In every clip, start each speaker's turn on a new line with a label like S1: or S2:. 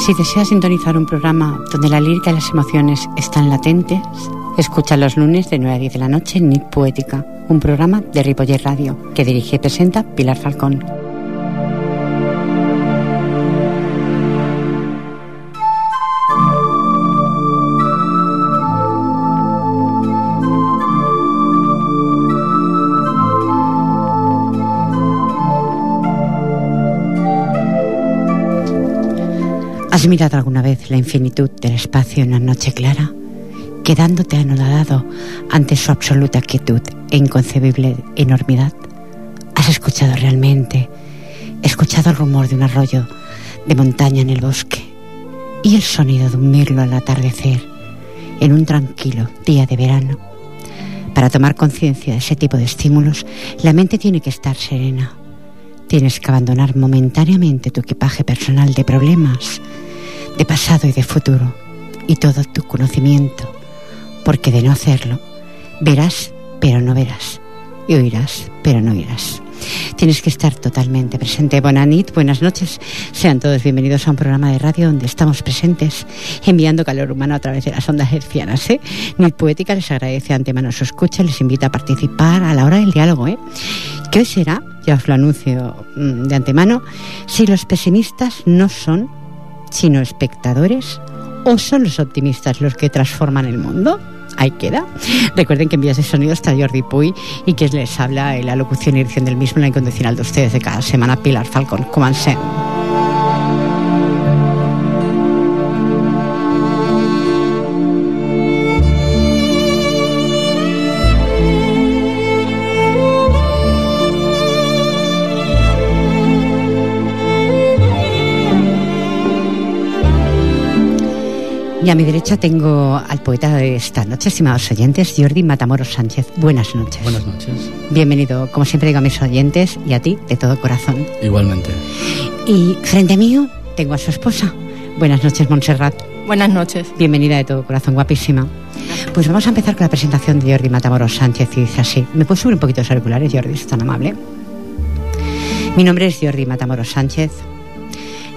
S1: Si deseas sintonizar un programa donde la lírica y las emociones están latentes, escucha los lunes de 9 a 10 de la noche en Poética, un programa de Ripollet Radio que dirige y presenta Pilar Falcón. ¿Has mirado alguna vez la infinitud del espacio en una noche clara, quedándote anodado ante su absoluta quietud e inconcebible enormidad? ¿Has escuchado realmente, escuchado el rumor de un arroyo de montaña en el bosque y el sonido de un mirlo al atardecer en un tranquilo día de verano? Para tomar conciencia de ese tipo de estímulos, la mente tiene que estar serena. Tienes que abandonar momentáneamente tu equipaje personal de problemas de pasado y de futuro, y todo tu conocimiento, porque de no hacerlo, verás, pero no verás, y oirás, pero no oirás. Tienes que estar totalmente presente. Bonanit, buenas noches. Sean todos bienvenidos a un programa de radio donde estamos presentes, enviando calor humano a través de las ondas hercianas. ¿eh? Nit Poética les agradece antemano su escucha, les invita a participar a la hora del diálogo. ¿eh? ¿Qué hoy será? Ya os lo anuncio mm, de antemano. Si los pesimistas no son sino espectadores? ¿O son los optimistas los que transforman el mundo? Ahí queda. Recuerden que en vías de sonido está Jordi Puy y que les habla en la locución y edición del mismo en la incondicional de ustedes de cada semana, Pilar Falcón. Comencem. Y a mi derecha tengo al poeta de esta noche, estimados oyentes, Jordi Matamoros Sánchez. Buenas noches.
S2: Buenas noches.
S1: Bienvenido, como siempre digo a mis oyentes y a ti, de todo corazón.
S2: Igualmente.
S1: Y frente a mío tengo a su esposa. Buenas noches, Montserrat.
S3: Buenas noches.
S1: Bienvenida de todo corazón, guapísima. Pues vamos a empezar con la presentación de Jordi Matamoros Sánchez y dice así. ¿Me puedes subir un poquito los auriculares, Jordi? Es tan amable. Mi nombre es Jordi Matamoros Sánchez.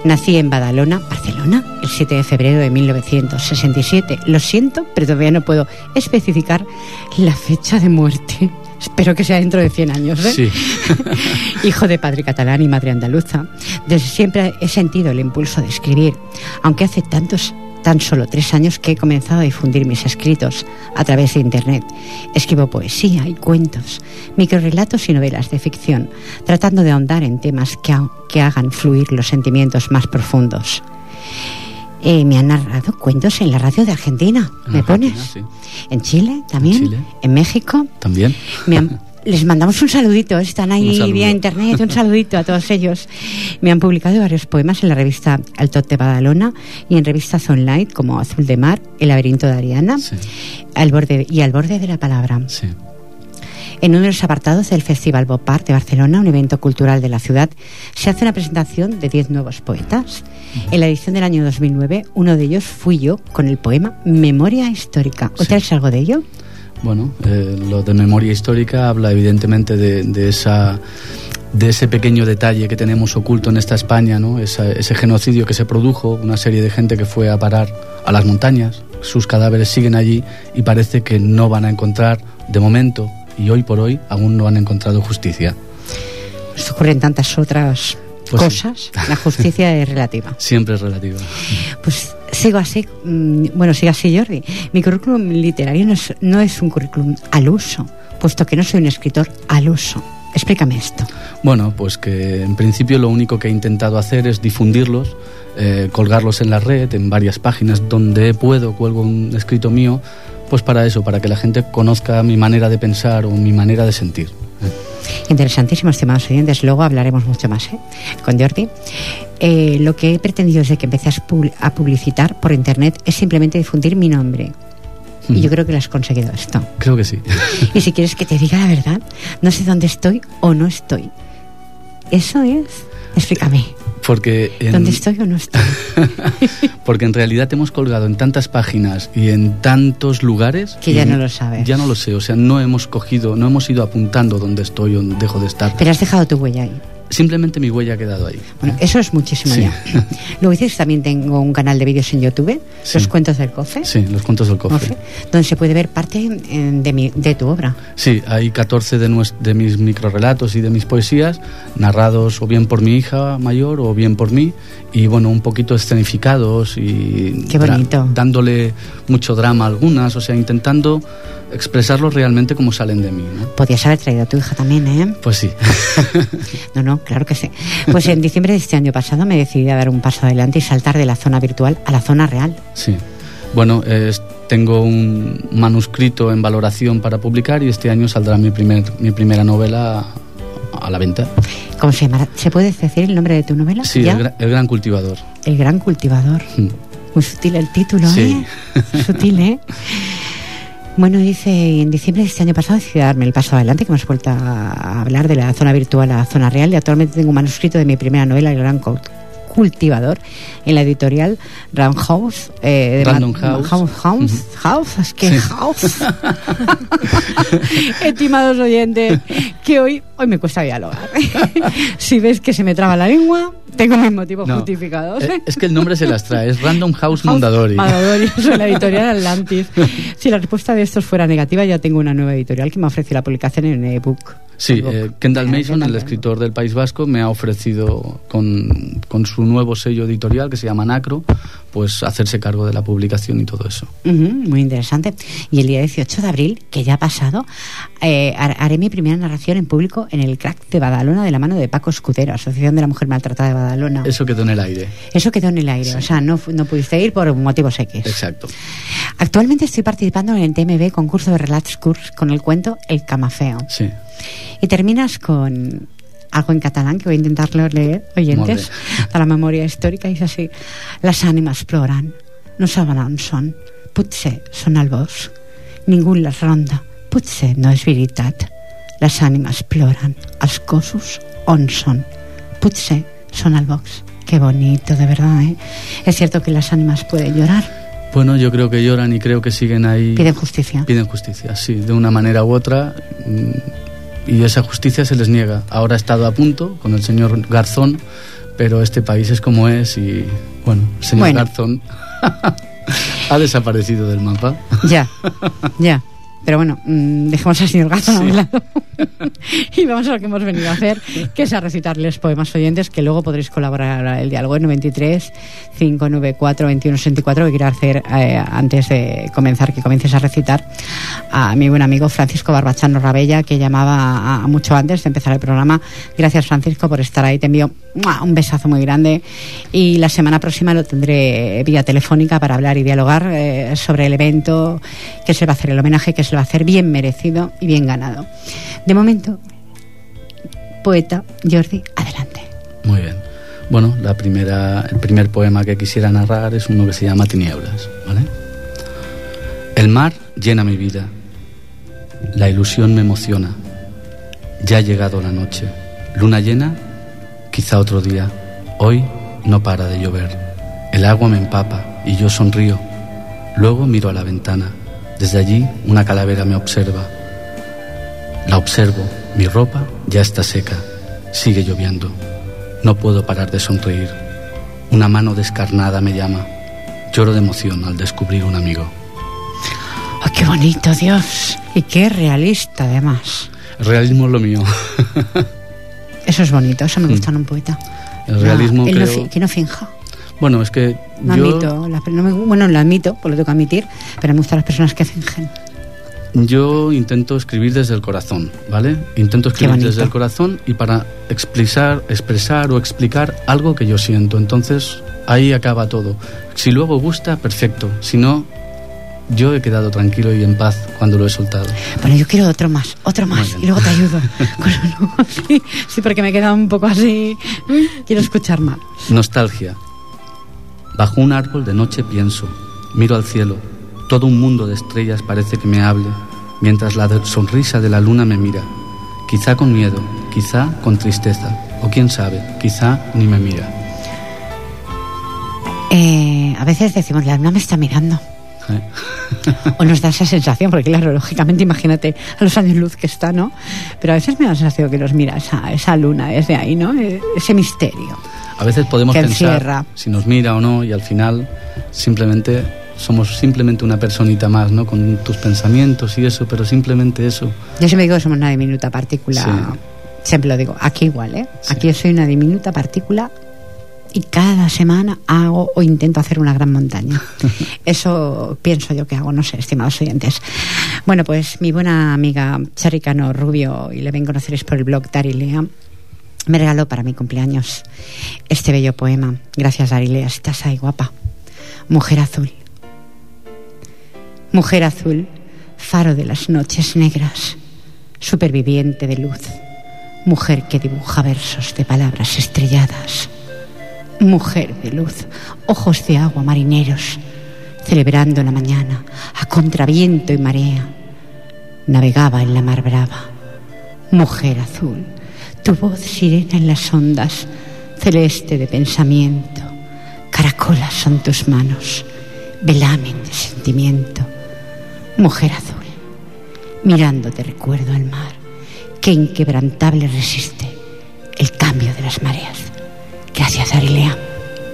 S1: Nací en Badalona, Barcelona, el 7 de febrero de 1967. Lo siento, pero todavía no puedo especificar la fecha de muerte. Espero que sea dentro de 100 años. ¿eh?
S2: Sí.
S1: Hijo de padre catalán y madre andaluza, desde siempre he sentido el impulso de escribir, aunque hace tantos tan solo tres años que he comenzado a difundir mis escritos a través de Internet. Escribo poesía y cuentos, microrelatos y novelas de ficción, tratando de ahondar en temas que, ha- que hagan fluir los sentimientos más profundos. Eh, me han narrado cuentos en la radio de Argentina,
S2: En
S1: ¿me
S2: Argentina,
S1: pones?
S2: sí.
S1: En Chile también,
S2: Chile.
S1: en México.
S2: También.
S1: Me han- les mandamos un saludito, están ahí vía internet, un saludito a todos ellos. Me han publicado varios poemas en la revista El Tot de Badalona y en revistas online como Azul de Mar, El laberinto de Ariana
S2: Sí.
S1: al borde, y Al borde de la palabra.
S2: Sí.
S1: En uno de los apartados del Festival Bopar de Barcelona, un evento cultural de la ciudad, se hace una presentación de 10 nuevos poetas. En la edición del año 2009, uno de ellos fui yo con el poema Memoria Histórica. ¿Os
S2: Sí.
S1: algo de ello?
S2: Bueno, eh, lo de memoria histórica habla evidentemente de, de esa de ese pequeño detalle que tenemos oculto en esta España, ¿no? Esa- ese genocidio que se produjo, una serie de gente que fue a parar a las montañas, sus cadáveres siguen allí y parece que no van a encontrar, de momento y hoy por hoy, aún no han encontrado justicia.
S1: Pues ocurren tantas otras
S2: Pues sí.
S1: cosas. La justicia es relativa.
S2: Siempre es relativa.
S1: Pues sigo así, mm, bueno, sigo así, Jordi. Mi currículum literario no es, no es un currículum al uso, puesto que no soy un escritor al uso. Explícame esto.
S2: Bueno, pues que en principio lo único que he intentado hacer es difundirlos, eh, colgarlos en la red, en varias páginas donde puedo, cuelgo un escrito mío, pues para eso, para que la gente conozca mi manera de pensar o mi manera de sentir. ¿Eh?
S1: Interesantísimo, estimados oyentes. Luego hablaremos mucho más ¿eh? con Jordi. Eh, lo que he pretendido desde que empecé a publicitar por internet es simplemente difundir mi nombre. Y yo creo que lo has conseguido esto.
S2: Creo que sí.
S1: Y si quieres que te diga la verdad, no sé dónde estoy o no estoy. Eso es. Explícame.
S2: Porque en,
S1: ¿Dónde estoy o no estoy?
S2: porque en realidad hemos colgado en tantas páginas y en tantos lugares
S1: Que ya no lo sabes.
S2: Ya no lo sé, o sea, no hemos cogido, no hemos ido apuntando dónde estoy o dejo de estar.
S1: Pero has dejado tu huella ahí.
S2: Simplemente mi huella ha quedado ahí.
S1: Bueno, eso es muchísimo
S2: Sí.
S1: ya. Luego dices, también tengo un canal de vídeos en YouTube,
S2: Sí.
S1: Los Cuentos del Cofre,
S2: Sí, los cuentos del cofre.
S1: Cofre, donde se puede ver parte eh, de, mi- de tu obra.
S2: Sí, hay 14 de, nues- de mis microrelatos y de mis poesías narrados o bien por mi hija mayor o bien por mí y bueno, un poquito escenificados y
S1: Qué bonito.
S2: dándole mucho drama a algunas, o sea, intentando expresarlos realmente como salen de mí, ¿no?
S1: Podías haber traído a tu hija también, ¿eh?
S2: Pues sí.
S1: No, no, claro que sí. Pues en diciembre de este año pasado me decidí a dar un paso adelante y saltar de la zona virtual a la zona real.
S2: Sí. Bueno, es- tengo un manuscrito en valoración para publicar y este año saldrá mi, primer, mi primera novela a, la venta.
S1: ¿Cómo se llamará? ¿Se puede decir el nombre de tu novela?
S2: Sí, el, gra- el gran cultivador.
S1: El gran cultivador.
S2: Mm.
S1: Muy sutil el título,
S2: Sí.
S1: ¿eh? Sutil, ¿eh? Bueno, dice, en diciembre de este año pasado decidí darme el paso adelante, que hemos vuelto a hablar de la zona virtual a la zona real, y actualmente tengo un manuscrito de mi primera novela, El Gran Cul- Cultivador, en la editorial Round House. eh, de
S2: Random House.
S1: House, House, House, es que
S2: Sí.
S1: House. Estimados oyentes, que hoy, hoy me cuesta dialogar. si ves que se me traba la lengua, tengo mis motivos
S2: No,
S1: justificados.
S2: eh, Es que el nombre se las trae, es Random House Mondadori.
S1: Mondadori, soy la editorial Atlantis. Si la respuesta de estos fuera negativa, ya tengo una nueva editorial que me ofrece la publicación en ebook.
S2: Sí, eh, Kendall
S1: Eh,
S2: Mason, el escritor del País Vasco, me ha ofrecido con, con su nuevo sello editorial que se llama Nacro, pues hacerse cargo de la publicación y todo eso.
S1: Ujú, muy interesante. Y el día 18 de abril, que ya ha pasado, eh, har- haré mi primera narración en público en el crack de Badalona de la mano de Paco Escudero, Asociación de la Mujer Maltratada de Badalona.
S2: Eso quedó en el aire.
S1: Eso quedó en el aire, o sea, no, no pudiste ir por motivos X.
S2: Exacto.
S1: Actualmente estoy participando en el TMB concurso de Relats Curs con el cuento El Camafeo.
S2: Sí.
S1: Y terminas con algo en catalán que voy a intentarlo leer, oyentes, de la memòria històrica, és així. Les ànimes ploren, no saben on són, potser són al bosc. Ningú les ronda, potser no és veritat. Les ànimes ploren, els cossos on són, potser són al box. Qué bonito, de verdad, ¿eh? Es cierto que las ánimas pueden llorar,
S2: Bueno, yo creo que lloran y creo que siguen ahí.
S1: piden justicia.
S2: Piden justicia, sí, de una manera u otra. Y esa justicia se les niega. Ahora ha estado a punto con el señor Garzón, pero este país es como es y, bueno, el señor
S1: Bueno.
S2: Garzón ha desaparecido del mapa.
S1: Ya, ya. Pero bueno, mm, dejemos al señor Garzón a un
S2: Sí.
S1: lado y vamos a lo que hemos venido a hacer, que es a recitarles poemas oyentes, que luego podréis colaborar el diálogo en 93 594 2164 que quiero hacer eh, antes de comenzar, que comiences a recitar a mi buen amigo Francisco Barbachano Rabella, que llamaba a, a mucho antes de empezar el programa. Gracias Francisco por estar ahí, te envío un besazo muy grande y la semana próxima lo tendré vía telefónica para hablar y dialogar eh, sobre el evento que se va a hacer, el homenaje que se le va a hacer bien merecido y bien ganado. De momento, poeta Jordi, adelante.
S2: Muy bien. Bueno, la primera, el primer poema que quisiera narrar es uno que se llama Tinieblas, ¿vale? El mar llena mi vida. La ilusión me emociona. Ya ha llegado la noche. Luna llena, quizá otro día. Hoy no para de llover. El agua me empapa y yo sonrío. Luego miro a la ventana. Desde allí una calavera me observa. La observo. Mi ropa ya está seca. Sigue lloviendo. No puedo parar de sonreír. Una mano descarnada me llama. Lloro de emoción al descubrir un amigo.
S1: ¡Ay, qué bonito, Dios! Y qué realista, además.
S2: El realismo es lo mío.
S1: Eso es bonito, eso me gusta en un poeta.
S2: El realismo
S1: No, él no
S2: creo...
S1: fi- que no finja.
S2: Bueno, es que
S1: No
S2: yo,
S1: admito. las- no me- bueno, lo admito, pues lo tengo que admitir, pero me gustan las personas que fingen.
S2: yo intento escribir desde el corazón, ¿vale? Intento escribir desde el corazón y para expresar, expresar o explicar algo que yo siento. Entonces, ahí acaba todo. Si luego gusta, perfecto. Si no, yo he quedado tranquilo y en paz cuando lo he soltado.
S1: Bueno, yo quiero otro más, otro más, y luego te ayudo. Así. sí, porque me he quedado un poco así. Quiero escuchar más.
S2: Nostalgia. Bajo un árbol de noche pienso, miro al cielo, todo un mundo de estrellas parece que me hable, mientras la sonrisa de la luna me mira, quizá con miedo, quizá con tristeza, o quién sabe, quizá ni me mira.
S1: Eh, a veces decimos, la luna me está mirando. Eh. o nos da esa sensación, porque claro, lógicamente imagínate a los años luz que está, ¿no? Pero a veces me da la sensación que nos mira esa, esa luna desde ahí, ¿no? E, ese misterio.
S2: A veces podemos pensar si nos mira o no y al final simplemente somos simplemente una personita más, ¿no? Con tus pensamientos y eso, pero simplemente eso.
S1: Yo siempre digo que somos una diminuta partícula. Siempre lo digo, aquí igual, ¿eh? Aquí yo soy una diminuta partícula y cada semana hago o intento hacer una gran montaña. Eso pienso yo que hago, no sé, estimados oyentes. Bueno, pues mi buena amiga Charicano Rubio, y le ven conoceréis por el blog Darilea, me regaló para mi cumpleaños este bello poema. Gracias, Darilea, estás ahí guapa. Mujer azul. Mujer azul, faro de las noches negras, superviviente de luz. Mujer que dibuja versos de palabras estrelladas mujer de luz, ojos de agua marineros, celebrando la mañana a contraviento y marea, navegaba en la mar brava. Mujer azul, tu voz sirena en las ondas, celeste de pensamiento, caracolas son tus manos, velamen de sentimiento. Mujer azul, mirándote recuerdo al mar, que inquebrantable resiste el cambio de las mareas. Gracias, Arilea.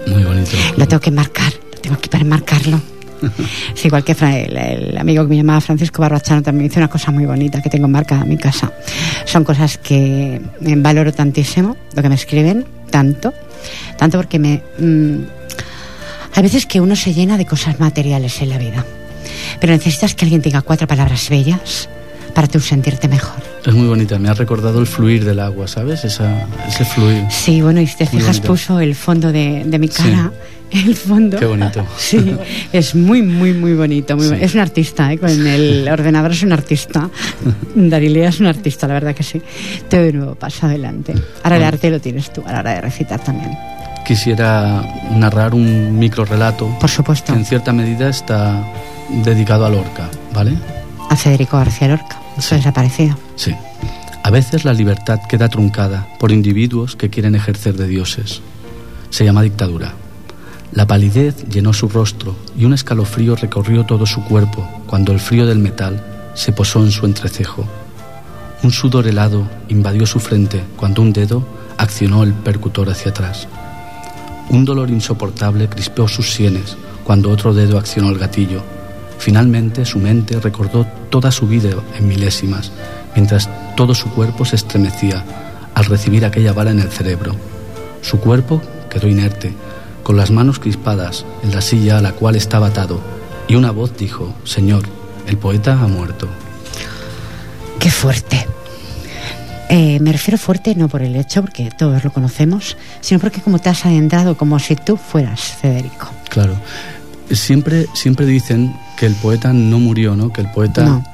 S2: Muy bonito.
S1: Lo tengo que marcar, lo tengo aquí para marcarlo. Sí, igual que el, amigo que me llamaba Francisco Barbachano también dice una cosa muy bonita que tengo marcada en mi casa. Son cosas que valoro tantísimo, lo que me escriben, tanto, tanto porque me... Mm, hay veces que uno se llena de cosas materiales en la vida, pero necesitas que alguien tenga cuatro palabras bellas para tú sentirte mejor.
S2: Es muy bonita, me ha recordado el fluir del agua, ¿sabes? Esa, ese fluir.
S1: Sí, bueno, y si te fijas, puso el fondo de, de mi cara. El fondo.
S2: Qué bonito.
S1: Sí, es muy, muy, muy bonito. Muy Es un artista, ¿eh? con el ordenador es un artista. Darilea es un artista, la verdad que sí. Te de nuevo, pasa adelante. Ahora el arte lo tienes tú, a la hora de recitar también.
S2: Quisiera narrar un micro relato.
S1: Por supuesto.
S2: Que en cierta medida está dedicado a Lorca, ¿vale?
S1: A Federico García Lorca. Eso desaparecido.
S2: Sí. A veces la libertad queda truncada por individuos que quieren ejercer de dioses. Se llama dictadura. La palidez llenó su rostro y un escalofrío recorrió todo su cuerpo cuando el frío del metal se posó en su entrecejo. Un sudor helado invadió su frente cuando un dedo accionó el percutor hacia atrás. Un dolor insoportable crispó sus sienes cuando otro dedo accionó el gatillo Finalmente su mente recordó toda su vida en milésimas, mientras todo su cuerpo se estremecía al recibir aquella bala en el cerebro. Su cuerpo quedó inerte, con las manos crispadas en la silla a la cual estaba atado, y una voz dijo, Señor, el poeta ha muerto.
S1: Qué fuerte. Eh, me refiero fuerte no por el hecho, porque todos lo conocemos, sino porque como te has adentrado como si tú fueras Federico.
S2: Claro. Siempre, siempre dicen que el poeta no murió, ¿no? Que el poeta no.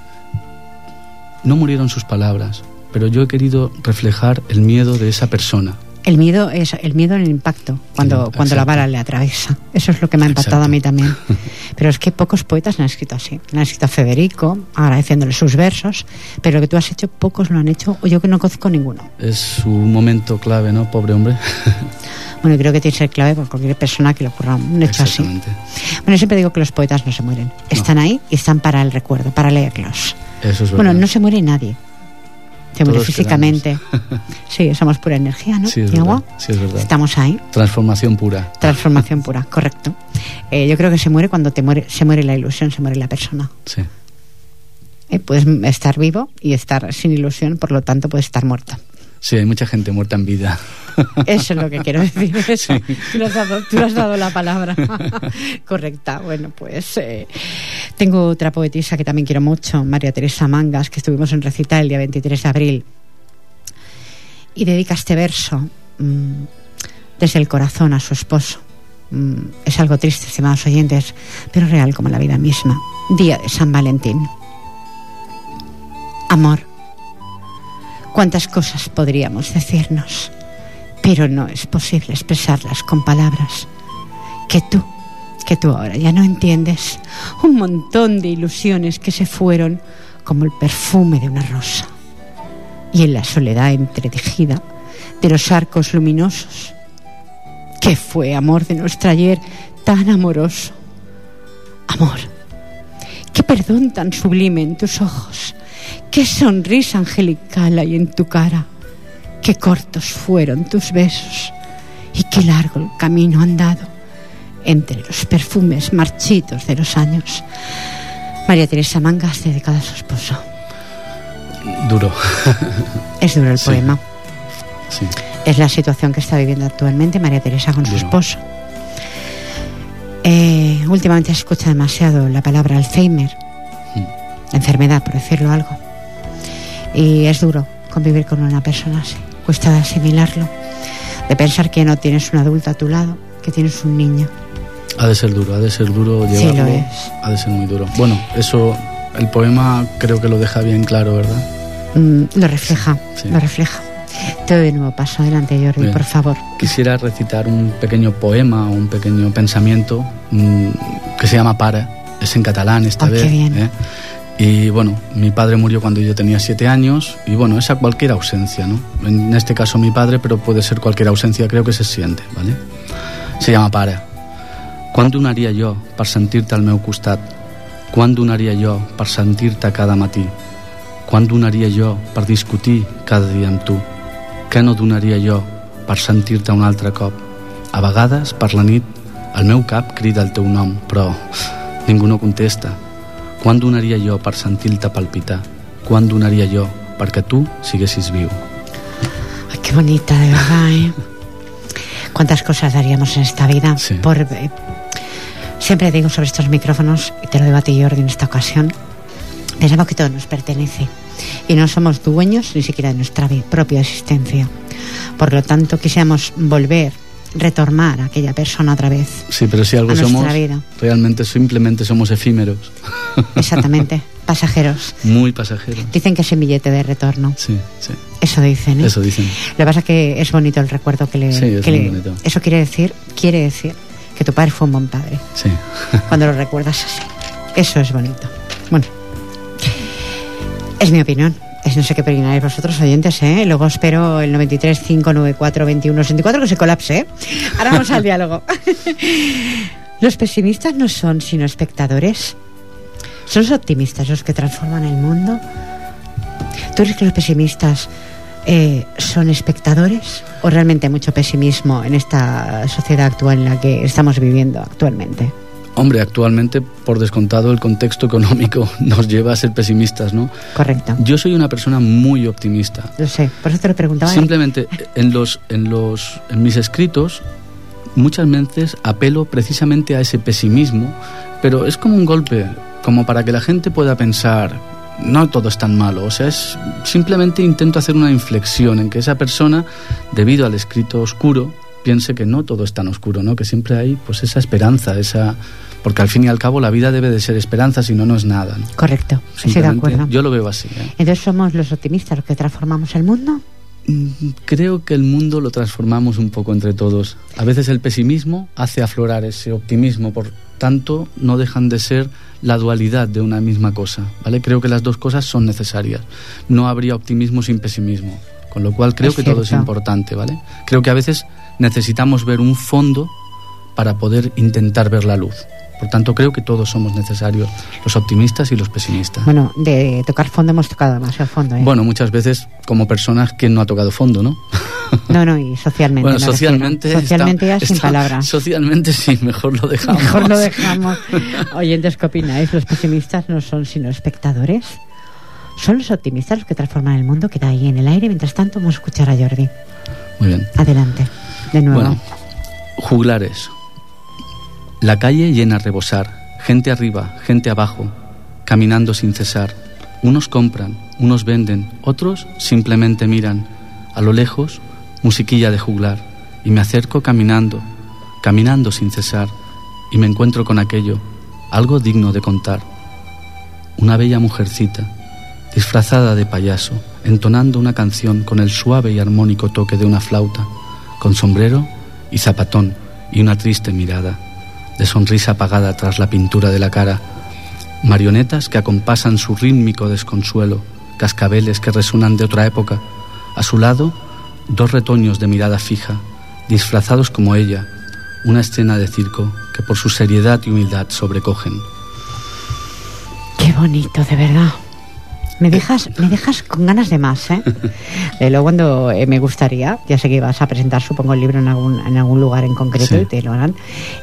S2: no murieron sus palabras, pero yo he querido reflejar el miedo de esa persona.
S1: El miedo es el miedo en el impacto, cuando, cuando la bala le atraviesa. Eso es lo que me ha impactado a mí también. Pero es que pocos poetas han escrito así. Han escrito a Federico, agradeciéndole sus versos, pero lo que tú has hecho, pocos lo han hecho, o yo que no conozco ninguno.
S2: Es un momento clave, ¿no? Pobre hombre.
S1: Bueno, creo que tiene que ser clave por cualquier persona que le ocurra un hecho así. Bueno, siempre digo que los poetas no se mueren. Están ahí y están para el recuerdo, para leerlos.
S2: Eso es
S1: bueno, no se muere nadie. Se muere físicamente. sí, somos pura energía, ¿no?
S2: Sí, es, verdad. sí, es verdad.
S1: Estamos ahí.
S2: Transformación pura.
S1: Transformación pura, correcto. Eh, yo creo que se muere cuando te muere, se muere la ilusión, se muere la persona.
S2: Sí.
S1: Eh, puedes estar vivo y estar sin ilusión, por lo tanto puedes estar muerto.
S2: Sí, hay mucha gente muerta en vida.
S1: Eso es lo que quiero decir. Tú, has dado, la palabra correcta. Bueno, pues eh, tengo otra poetisa que también quiero mucho, María Teresa Mangas, que estuvimos en recital el día 23 de abril. Y dedica este verso mm, desde el corazón a su esposo. Mm, es algo triste, estimados oyentes, pero real como la vida misma. Día de San Valentín. Amor. ¿Cuántas cosas podríamos decirnos? pero no es posible expresarlas con palabras. Que tú, que tú ahora ya no entiendes, un montón de ilusiones que se fueron como el perfume de una rosa. Y en la soledad entretejida de los arcos luminosos, que fue amor de nuestro ayer tan amoroso. Amor, perdón tan sublime en tus ojos, qué sonrisa angelical hay en tu cara, qué cortos fueron tus besos y qué largo el camino andado entre los perfumes marchitos de los años. María Teresa Mangas dedicada a su esposo.
S2: Duro.
S1: Es duro el
S2: Sí.
S1: poema.
S2: Sí.
S1: Es la situación que está viviendo actualmente María Teresa con su esposo. Eh, últimamente se escucha demasiado la palabra Alzheimer,
S2: Mm.
S1: enfermedad, por decirlo algo. Y es duro convivir con una persona así. Cuesta de asimilarlo, de pensar que no tienes un adulto a tu lado, que tienes un niño.
S2: Ha de ser duro, ha de ser duro
S1: Sí,
S2: llevarlo.
S1: lo es.
S2: Ha de ser muy duro. Bueno, eso, el poema creo que lo deja bien claro, ¿verdad?
S1: Mm, lo refleja,
S2: Sí.
S1: lo refleja. Te doy de nuevo paso adelante, Jordi,
S2: Bien.
S1: por favor.
S2: Quisiera recitar un pequeño poema o un pequeño pensamiento mm, que se llama Para. Es en catalán esta
S1: Oh, qué
S2: vez.
S1: bien.
S2: ¿eh? Y bueno, mi padre murió cuando yo tenía siete años y bueno, es a cualquier ausencia, ¿no? En este caso mi padre, pero puede ser cualquier ausencia, creo que se siente, ¿vale? Se llama Para. Quan donaria jo per sentir-te al meu costat? Quan donaria jo per sentir-te cada matí? Quan donaria jo per discutir cada dia amb tu? Què no donaria jo per sentir-te un altre cop? A vegades, per la nit, el meu cap crida el teu nom, però ningú no contesta. Quan donaria jo per sentir-te palpitar? Quan donaria jo perquè tu siguessis viu?
S1: Ay, qué bonita, de verdad, ¿eh? ¿Cuántas cosas daríamos en esta vida
S2: Sí.
S1: por... eh, siempre digo sobre estos micrófonos, y te lo ti, Jordi, en esta ocasión, pensamos que todo nos pertenece y no somos dueños ni siquiera de nuestra propia existencia. Por lo tanto, quisiéramos volver, retomar a aquella persona otra vez.
S2: Sí, pero si algo
S1: A
S2: somos,
S1: vida.
S2: realmente simplemente somos efímeros,
S1: Exactamente, pasajeros.
S2: muy pasajeros.
S1: Dicen que es un billete de retorno.
S2: Sí, sí,
S1: Eso dicen, ¿eh?
S2: eso dicen.
S1: Lo que pasa es que es bonito el recuerdo que le...
S2: Sí, es
S1: que
S2: muy
S1: le-
S2: bonito.
S1: Eso quiere decir, quiere decir que tu padre fue un buen padre.
S2: Sí.
S1: cuando lo recuerdas así. Eso es bonito. Bueno, es mi opinión. No sé qué opináis vosotros, oyentes, ¿eh? Luego espero el 93 594 21 64 que se colapse, ¿eh? Ahora vamos al diálogo. Los pesimistas no son sino espectadores. Son los optimistas los que transforman el mundo. ¿Tú crees que los pesimistas eh, son espectadores o realmente hay mucho pesimismo en esta sociedad actual en la que estamos viviendo actualmente?
S2: Hombre, actualmente, por descontado, el contexto económico nos lleva a ser pesimistas, ¿no?
S1: Correcto.
S2: Yo soy una persona muy optimista.
S1: Lo sé, por eso te lo preguntaba.
S2: Simplemente en los, en los en mis escritos muchas veces apelo precisamente a ese pesimismo, pero es como un golpe, como para que la gente pueda pensar no todo es tan malo, o sea, es simplemente intento hacer una inflexión en que esa persona, debido al escrito oscuro, piense que no todo es tan oscuro, ¿no? Que siempre hay pues esa esperanza, esa porque al fin y al cabo la vida debe de ser esperanza, si no no es nada, ¿no?
S1: Correcto, estoy de acuerdo.
S2: Yo lo veo así. ¿eh?
S1: Entonces somos los optimistas los que transformamos el mundo.
S2: Mm, Creo que el mundo lo transformamos un poco entre todos. A veces el pesimismo hace aflorar ese optimismo, por tanto no dejan de ser la dualidad de una misma cosa, ¿vale? Creo que las dos cosas son necesarias. No habría optimismo sin pesimismo, con lo cual creo
S1: Es
S2: que todo es
S1: cierto.
S2: importante, ¿vale? Creo que a veces necesitamos ver un fondo para poder intentar ver la luz. Por tanto, creo que todos somos necesarios, los optimistas y los pesimistas.
S1: Bueno, de tocar fondo hemos tocado demasiado fondo. ¿eh?
S2: Bueno, muchas veces como personas que no ha tocado fondo, ¿no?
S1: No, no, y socialmente.
S2: Bueno, socialmente.
S1: Socialmente
S2: está-
S1: ya sin palabras.
S2: Socialmente sí, mejor lo dejamos.
S1: Mejor lo dejamos. Oyentes, ¿qué opináis? ¿Los pesimistas no son sino espectadores? ¿Son los optimistas los que transforman el mundo? Queda ahí en el aire. Mientras tanto, vamos a escuchar a Jordi.
S2: Muy bien.
S1: Adelante,
S2: Bueno, juglares. La calle llena a rebosar, gente arriba, gente abajo, caminando sin cesar. Unos compran, unos venden, otros simplemente miran. A lo lejos, musiquilla de juglar, y me acerco caminando, caminando sin cesar, y me encuentro con aquello, algo digno de contar. Una bella mujercita, disfrazada de payaso, entonando una canción con el suave y armónico toque de una flauta, con sombrero y zapatón y una triste mirada, de sonrisa apagada tras la pintura de la cara, marionetas que acompasan su rítmico desconsuelo, cascabeles que resuenan de otra época, a su lado dos retoños de mirada fija, disfrazados como ella, una escena de circo que por su seriedad y humildad sobrecogen.
S1: Qué bonito, de verdad. Me dejas, me dejas con ganas de más, ¿eh? De luego cuando eh, me gustaría, ya sé que vas a presentar, supongo, el libro en algún, en algún lugar en concreto y te lo harán,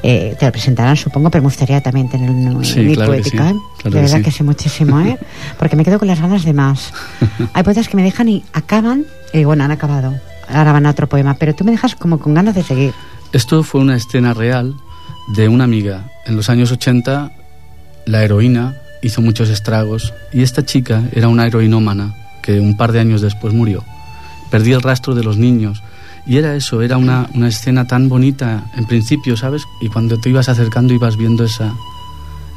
S1: eh, te lo presentarán, supongo, pero me gustaría también tener un
S2: sí,
S1: poética,
S2: ¿eh?
S1: de verdad que, sí. muchísimo, ¿eh? Porque me quedo con las ganas de más. Hay poetas que me dejan y acaban, y bueno, han acabado, ahora van a otro poema, pero tú me dejas como con ganas de seguir.
S2: Esto fue una escena real de una amiga. En los años 80, la heroína hizo muchos estragos y esta chica era una heroinómana que un par de años después murió. Perdí el rastro de los niños y era eso, era una, una escena tan bonita en principio, ¿sabes? Y cuando te ibas acercando ibas viendo esa,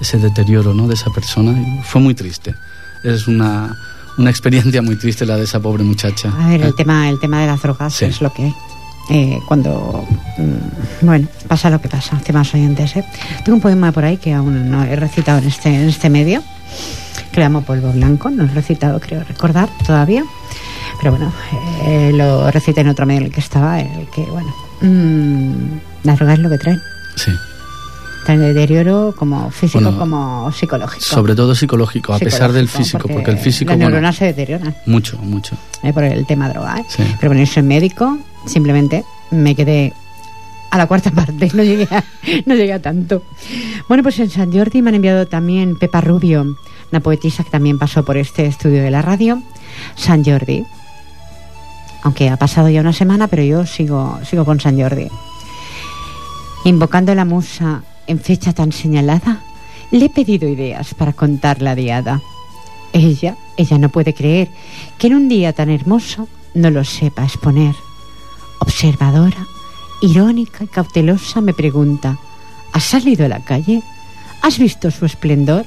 S2: ese deterioro ¿no? de esa persona y fue muy triste. Es una, una experiencia muy triste la de esa pobre muchacha.
S1: A ver, el, tema, el tema de las drogas sí. es lo que hay. Eh, cuando mm, bueno pasa lo que pasa temas oyentes ¿eh? tengo un poema por ahí que aún no he recitado en este en este medio que le llamo polvo blanco no lo he recitado creo recordar todavía pero bueno eh, lo recité en otro medio en el que estaba en el que bueno mmm, la droga es lo que traen
S2: sí
S1: traen deterioro como físico bueno, como psicológico
S2: sobre todo psicológico, a pesar del físico porque, porque el físico
S1: las neuronas bueno, se deterioran
S2: mucho mucho
S1: eh, por el tema droga ¿eh?
S2: sí.
S1: pero bueno yo soy médico simplemente me quedé a la cuarta parte, no llegué a, no llegué a tanto. Bueno, pues en San Jordi me han enviado también Pepa Rubio, una poetisa que también pasó por este estudio de la radio, San Jordi. Aunque ha pasado ya una semana, pero yo sigo, sigo con San Jordi. Invocando a la musa en fecha tan señalada, le he pedido ideas para contar la diada. Ella, ella no puede creer que en un día tan hermoso no lo sepa exponer observadora, irónica y cautelosa, me pregunta, ¿has salido a la calle? ¿Has visto su esplendor?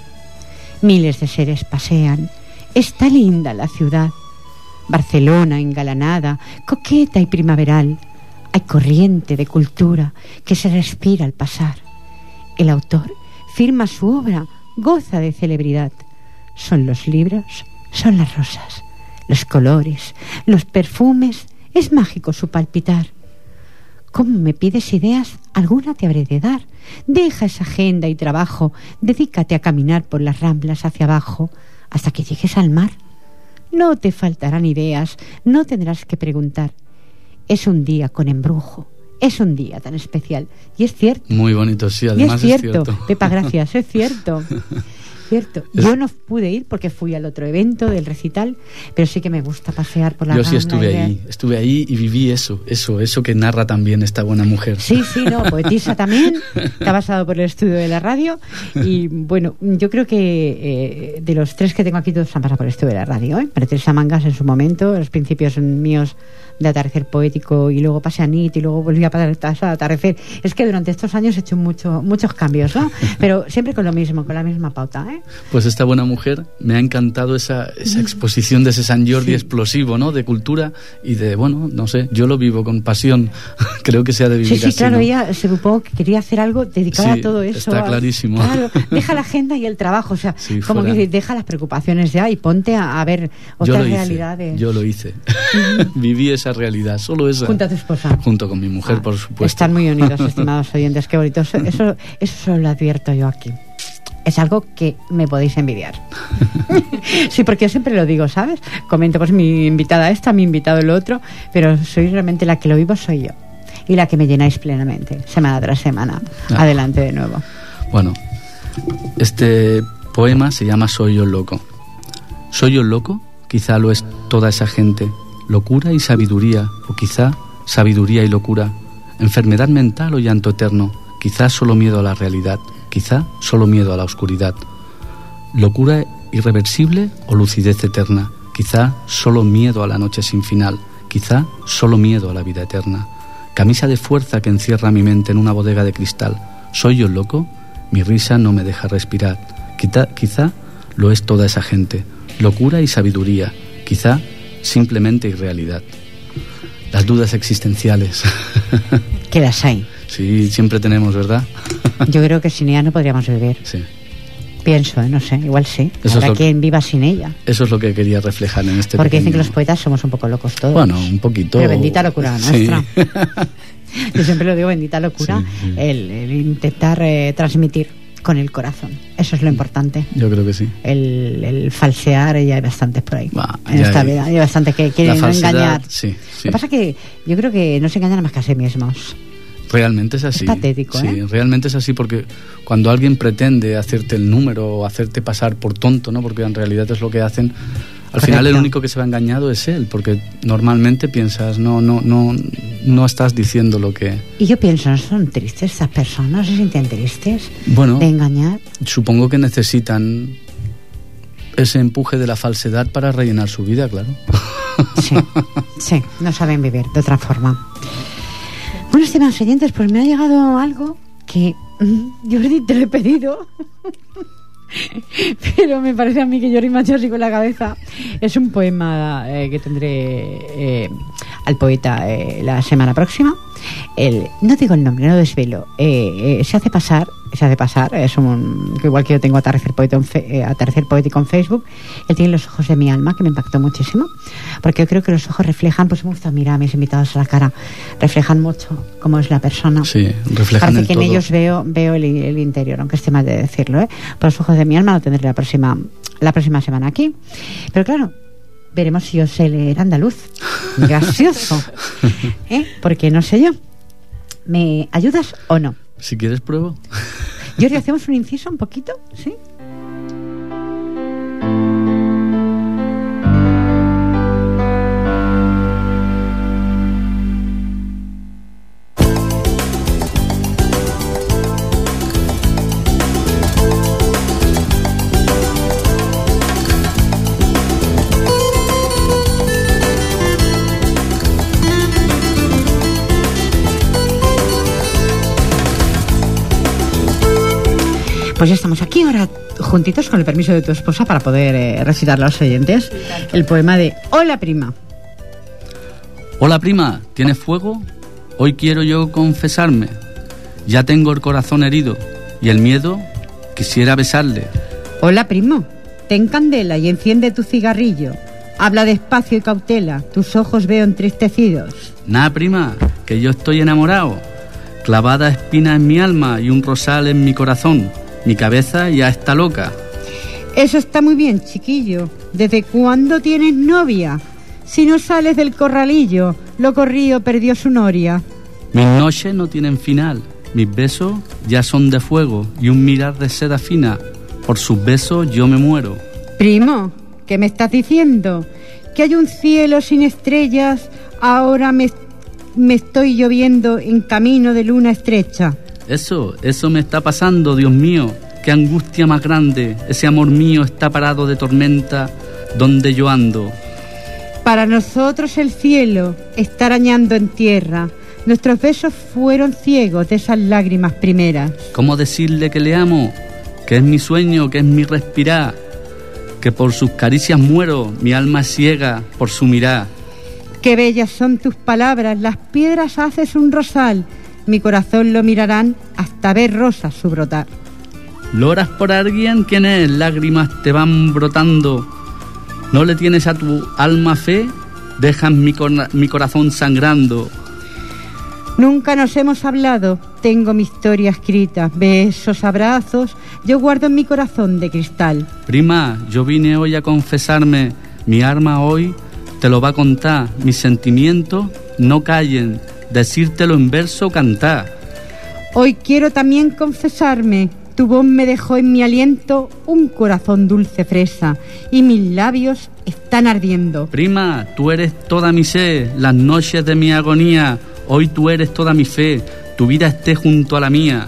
S1: Miles de seres pasean. Está linda la ciudad. Barcelona engalanada, coqueta y primaveral. Hay corriente de cultura que se respira al pasar. El autor firma su obra, goza de celebridad. Son los libros, son las rosas, los colores, los perfumes, es mágico su palpitar. ¿Cómo me pides ideas? Alguna te habré de dar. Deja esa agenda y trabajo, dedícate a caminar por las ramblas hacia abajo hasta que llegues al mar. No te faltarán ideas, no tendrás que preguntar. Es un día con embrujo, es un día tan especial. Y es cierto.
S2: Muy bonito, sí, además
S1: y es, cierto.
S2: es cierto.
S1: Pepa, gracias, es cierto. cierto. Yo no pude ir porque fui al otro evento del recital, pero sí que me gusta pasear por la
S2: Yo sí estuve ahí, estuve ahí y viví eso, eso, eso que narra también esta buena mujer.
S1: Sí, sí, no, poetisa también, ha pasado por el estudio de la radio y bueno, yo creo que eh, de los tres que tengo aquí todos han pasado por el estudio de la radio, ¿eh? Teresa Mangas en su momento, los principios míos de atardecer poético y luego pasé a NIT y luego volví a pasar a atardecer. Es que durante estos años he hecho mucho, muchos cambios, ¿no? Pero siempre con lo mismo, con la misma pauta, ¿eh?
S2: Pues esta buena mujer me ha encantado esa, esa exposición de ese San Jordi sí. explosivo, ¿no? De cultura y de, bueno, no sé, yo lo vivo con pasión. Creo que se ha de vivir
S1: Sí, sí,
S2: así,
S1: claro,
S2: ¿no?
S1: ella se supongo que quería hacer algo dedicado
S2: Sí,
S1: a todo eso.
S2: está
S1: a-
S2: clarísimo.
S1: Claro, deja la agenda y el trabajo, o sea,
S2: Sí,
S1: como
S2: fuera.
S1: que deja las preocupaciones ya y ponte a, a ver
S2: Yo
S1: otras
S2: hice,
S1: realidades.
S2: yo lo hice. Viví esa realidad, solo esa.
S1: Junto a tu esposa.
S2: Junto con mi mujer,
S1: Ah,
S2: por supuesto.
S1: Están muy unidos, estimados oyentes, qué bonito. Eso, eso, eso solo lo advierto yo aquí. Es algo que me podéis envidiar. sí, porque yo siempre lo digo, ¿sabes? Comento, pues mi invitada esta, mi invitado el otro, pero soy realmente la que lo vivo, soy yo. Y la que me llenáis plenamente, semana tras semana.
S2: Ah.
S1: Adelante de nuevo.
S2: Bueno, este poema se llama Soy yo el loco. Soy yo el loco, quizá lo es toda esa gente. Locura y sabiduría, o quizá sabiduría y locura. Enfermedad mental o llanto eterno, quizá solo miedo a la realidad, quizá solo miedo a la oscuridad. Locura irreversible o lucidez eterna, quizá solo miedo a la noche sin final, quizá solo miedo a la vida eterna. Camisa de fuerza que encierra mi mente en una bodega de cristal. ¿Soy yo loco? Mi risa no me deja respirar. Quizá, quizá lo es toda esa gente. Locura y sabiduría. Quizá simplemente irrealidad. Las dudas existenciales.
S1: Que las hay.
S2: sí, siempre tenemos, ¿verdad?
S1: Yo creo que sin ella no podríamos vivir.
S2: sí.
S1: Pienso, ¿eh? no sé, igual sí.
S2: Eso es
S1: Habrá
S2: lo que-
S1: quien viva sin ella.
S2: Eso es lo que quería reflejar en este
S1: Porque dicen que
S2: pequeño-
S1: los poetas somos un poco locos todos.
S2: Bueno, un poquito.
S1: Pero bendita locura
S2: Sí.
S1: nuestra. Yo siempre lo digo, bendita locura,
S2: Sí, sí.
S1: El, el intentar eh, transmitir con el corazón. Eso es lo importante.
S2: Yo creo que sí.
S1: El, el falsear, ya hay bastantes por ahí.
S2: Bah,
S1: en esta
S2: hay-
S1: vida. Hay bastantes que quieren engañar.
S2: sí, sí.
S1: Lo que pasa es que yo creo que no se engañan más que a sí mismos.
S2: Realmente es así.
S1: Es patético,
S2: Sí,
S1: ¿eh?
S2: realmente es así porque cuando alguien pretende hacerte el número o hacerte pasar por tonto, ¿no? Porque en realidad es lo que hacen. Al final el único que se va engañado es él, porque normalmente piensas, no, no, no, no estás diciendo lo que.
S1: Y yo pienso, ¿no son tristes estas personas? ¿No se sienten tristes
S2: Bueno,
S1: de engañar?
S2: supongo que necesitan ese empuje de la falsedad para rellenar su vida, claro.
S1: Sí, sí, no saben vivir de otra forma. Bueno, estimados oyentes, pues me ha llegado algo que mm, Jordi te lo he pedido. Pero me parece a mí que hecho así con la cabeza. Es un poema eh, que tendré eh, al poeta eh, la semana próxima. El, no digo el nombre, no desvelo. Eh, eh, se hace pasar, se hace pasar, es un, igual que yo tengo Atardecer, fe- eh, Atardecer Poético en Facebook, él tiene los ojos de mi alma, que me impactó muchísimo, porque yo creo que los ojos reflejan, pues me gusta mirar a mis invitados a la cara, reflejan mucho cómo es la persona.
S2: Sí, reflejan
S1: Parece
S2: el
S1: que en ellos veo, veo el, el interior, aunque esté mal de decirlo, ¿eh? Por los ojos de mi alma lo tendré la próxima, la próxima semana aquí. Pero claro, veremos si yo sé leer andaluz. Gracioso. ¿Eh? Porque no sé yo. ¿Me ayudas o no?
S2: Si quieres, pruebo.
S1: Jordi, ¿hacemos un inciso un poquito? ¿Sí? Pues ya estamos aquí ahora juntitos con el permiso de tu esposa para poder eh, recitarle a los oyentes el poema de Hola prima.
S2: Hola prima, ¿tienes fuego? Hoy quiero yo confesarme. Ya tengo el corazón herido y el miedo quisiera besarle.
S1: Hola primo, ten candela y enciende tu cigarrillo. Habla despacio y cautela, tus ojos veo entristecidos.
S2: Nada prima, que yo estoy enamorado. Clavada espina en mi alma y un rosal en mi corazón. Mi cabeza ya está loca.
S1: Eso está muy bien, chiquillo. ¿Desde cuándo tienes novia? Si no sales del corralillo, lo corrido perdió su noria.
S2: Mis noches no tienen final. Mis besos ya son de fuego y un mirar de seda fina. Por sus besos yo me muero.
S1: Primo, ¿qué me estás diciendo? Que hay un cielo sin estrellas, ahora me, me estoy lloviendo en camino de luna estrecha.
S2: Eso, eso me está pasando, Dios mío. Qué angustia más grande. Ese amor mío está parado de tormenta donde yo ando.
S1: Para nosotros el cielo está arañando en tierra. Nuestros besos fueron ciegos de esas lágrimas primeras.
S2: ¿Cómo decirle que le amo? Que es mi sueño, que es mi respirar. Que por sus caricias muero, mi alma ciega por su mirar.
S1: Qué bellas son tus palabras, las piedras haces un rosal. Mi corazón lo mirarán hasta ver rosas su brotar.
S2: ¿Loras por alguien? ¿Quién es? Lágrimas te van brotando. ¿No le tienes a tu alma fe? Dejas mi, cor- mi corazón sangrando.
S1: Nunca nos hemos hablado, tengo mi historia escrita, besos, abrazos, yo guardo en mi corazón de cristal.
S2: Prima, yo vine hoy a confesarme. Mi arma hoy te lo va a contar. Mis sentimientos no callen. Decírtelo en verso, cantar.
S1: Hoy quiero también confesarme, tu voz me dejó en mi aliento un corazón dulce fresa y mis labios están ardiendo.
S2: Prima, tú eres toda mi sed, las noches de mi agonía. Hoy tú eres toda mi fe, tu vida esté junto a la mía.